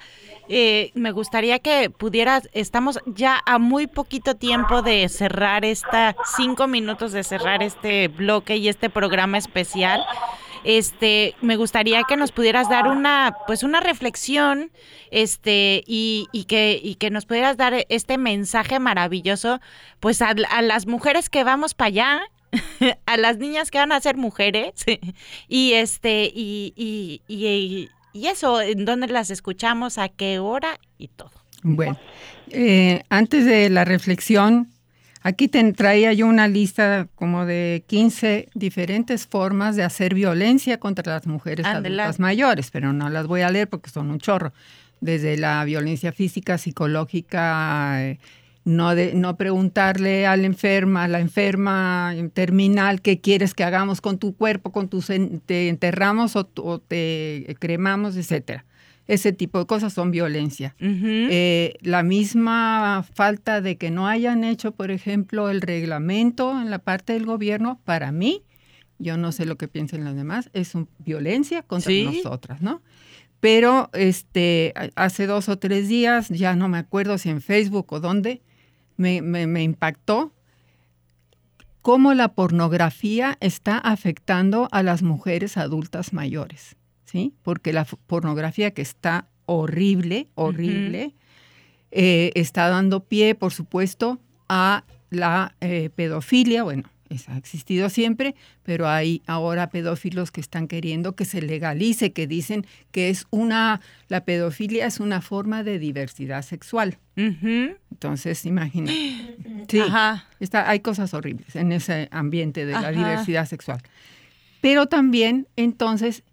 eh, me gustaría que pudieras, estamos ya a muy poquito tiempo de cerrar esta, cinco minutos de cerrar este bloque y este programa especial. Este, me gustaría que nos pudieras dar una, pues una reflexión, este, y, y que, y que nos pudieras dar este mensaje maravilloso, pues a, a las mujeres que vamos para allá, a las niñas que van a ser mujeres y este y, y, y, eso, en dónde las escuchamos, a qué hora y todo. Bueno, eh, antes de la reflexión, aquí te traía yo una lista como de 15 diferentes formas de hacer violencia contra las mujeres adultas mayores, pero no las voy a leer porque son un chorro. Desde la violencia física, psicológica, eh, no, de, no preguntarle a la enferma, a la enferma terminal, qué quieres que hagamos con tu cuerpo, con tu, te enterramos o, te cremamos, etcétera. Ese tipo de cosas son violencia. Eh, la misma falta de que no hayan hecho, por ejemplo, el reglamento en la parte del gobierno, para mí, yo no sé lo que piensen los demás, es un, violencia contra nosotras, ¿no? Pero este, hace dos o tres días, ya no me acuerdo si en Facebook o dónde, me, impactó cómo la pornografía está afectando a las mujeres adultas mayores, ¿sí? Porque la pornografía que está horrible, horrible, eh, está dando pie, por supuesto, a la eh, pedofilia, bueno, ha existido siempre, pero hay ahora pedófilos que están queriendo que se legalice, que dicen que es una, la pedofilia es una forma de diversidad sexual. Entonces, imagínate. Sí, Está, hay cosas horribles en ese ambiente de la diversidad sexual. Pero también, entonces,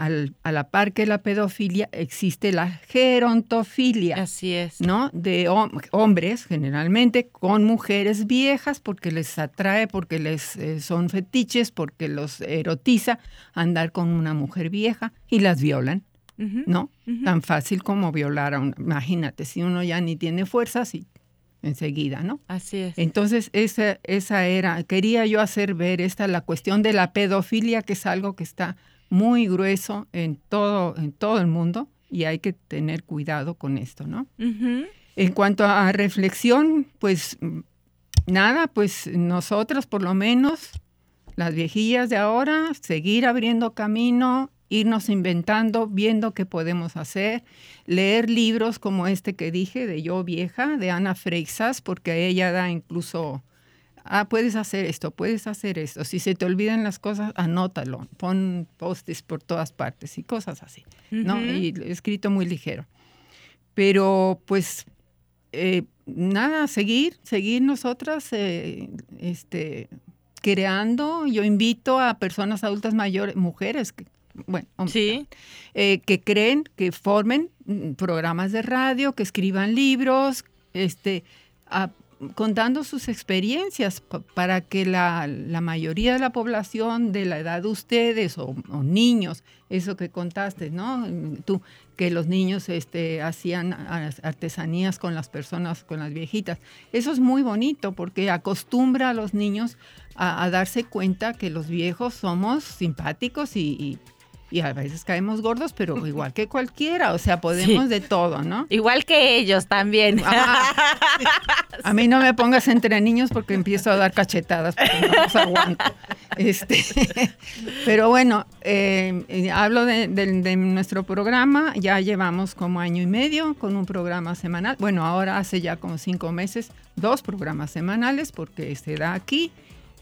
al- a la par que la pedofilia existe la gerontofilia. Así es. ¿No? De hom- hombres, generalmente, con mujeres viejas, porque les atrae, porque les eh, son fetiches, porque los erotiza andar con una mujer vieja y las violan. ¿No? Tan fácil como violar a una. Imagínate, si uno ya ni tiene fuerzas y enseguida, ¿no? Así es. Entonces, esa, esa era, quería yo hacer ver esta, la cuestión de la pedofilia, que es algo que está muy grueso en todo, en todo el mundo y hay que tener cuidado con esto, ¿no? En cuanto a reflexión, pues nada, pues nosotros por lo menos, las viejillas de ahora, seguir abriendo camino, irnos inventando, viendo qué podemos hacer, leer libros como este que dije de Yo Vieja, de Ana Freixas, porque ella da incluso, ah, puedes hacer esto, puedes hacer esto. Si se te olvidan las cosas, anótalo, pon postes por todas partes y cosas así, ¿no? Y escrito muy ligero. Pero pues eh, nada, seguir, seguir nosotras eh, este, creando. Yo invito a personas adultas mayores, mujeres, que, bueno, hombres, eh, que creen, que formen mm, programas de radio, que escriban libros, este, a- contando sus experiencias pa- para que la, mayoría de la población de la edad de ustedes o, niños, eso que contaste, ¿no? Tú, que los niños este, hacían as- artesanías con las personas, con las viejitas. Eso es muy bonito porque acostumbra a los niños a, darse cuenta que los viejos somos simpáticos y- y a veces caemos gordos, pero igual que cualquiera, o sea, podemos Sí. de todo, ¿no? Igual que ellos también. A mí no me pongas entre niños porque empiezo a dar cachetadas porque no los aguanto. Este, pero bueno, eh, eh, hablo de, de- de nuestro programa. Ya llevamos como año y medio con un programa semanal. Bueno, ahora hace ya como cinco meses dos programas semanales porque se da aquí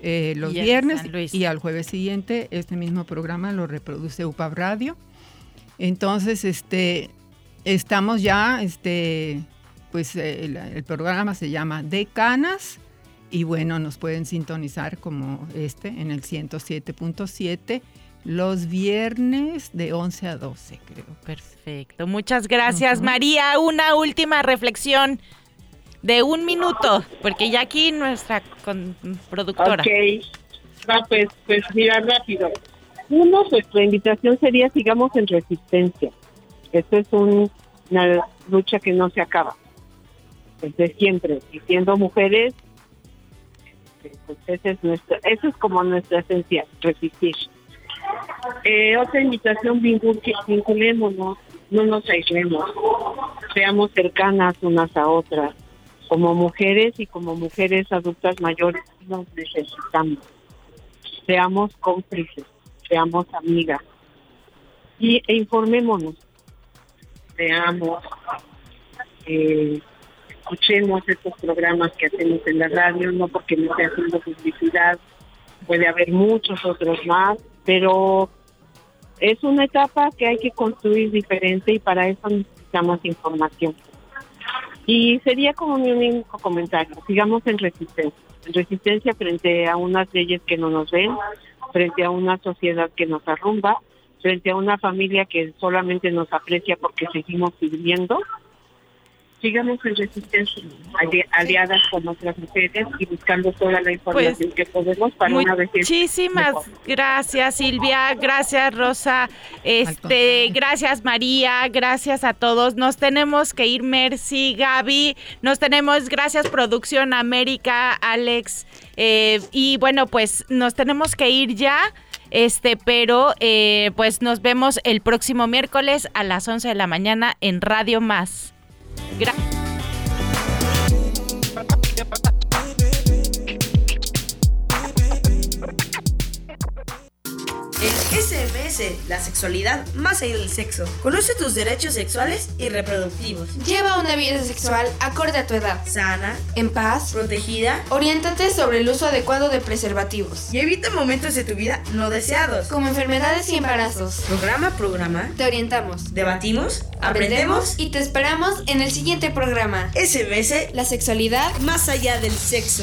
eh, los Y viernes y al jueves siguiente este mismo programa lo reproduce UPAB Radio. Entonces, este, estamos ya, este, pues eh, el, el programa se llama Decanas y bueno, nos pueden sintonizar como este en el 107.7 los viernes de 11 a 12, creo. Perfecto. Muchas gracias. María. Una última reflexión de un minuto, porque ya aquí nuestra con- productora. Ok, va pues, pues mira, rápido. Uno, nuestra invitación sería sigamos en resistencia. Esto es un- una lucha que no se acaba. Desde siempre. Y siendo mujeres, este, pues esa es nuestra, eso es como nuestra esencia, resistir. Eh, otra invitación, vincul- vinculémonos, no nos aislemos, seamos cercanas unas a otras. Como mujeres y como mujeres adultas mayores nos necesitamos. Seamos cómplices, seamos amigas y, e informémonos. Veamos, eh, escuchemos estos programas que hacemos en la radio, no porque no esté haciendo publicidad, puede haber muchos otros más, pero es una etapa que hay que construir diferente y para eso necesitamos información. Y sería como mi único comentario, sigamos en resistencia, en resistencia frente a unas leyes que no nos ven, frente a una sociedad que nos arrumba, frente a una familia que solamente nos aprecia porque seguimos viviendo. Sigamos en resistencia, ali- aliadas con otras mujeres y buscando toda la información que podemos para una vez Muchísimas gracias Silvia, gracias Rosa, este, gracias María, gracias a todos. Nos tenemos que ir, Mercy, Gaby, nos tenemos, gracias Producción América, Alex, eh, y bueno, pues nos tenemos que ir ya. Este, pero eh, pues nos vemos el próximo miércoles a las 11 de la mañana en Radio Más. Gracias. SMS, la sexualidad más allá del sexo. Conoce tus derechos sexuales y reproductivos. Lleva una vida sexual acorde a tu edad. Sana, en paz, protegida. Oriéntate sobre el uso adecuado de preservativos. Y evita momentos de tu vida no deseados. Como enfermedades y embarazos. Programa, programa. Te orientamos. Debatimos, Aprendemos aprendemos. y te esperamos en el siguiente programa. SMS, La sexualidad más allá del sexo.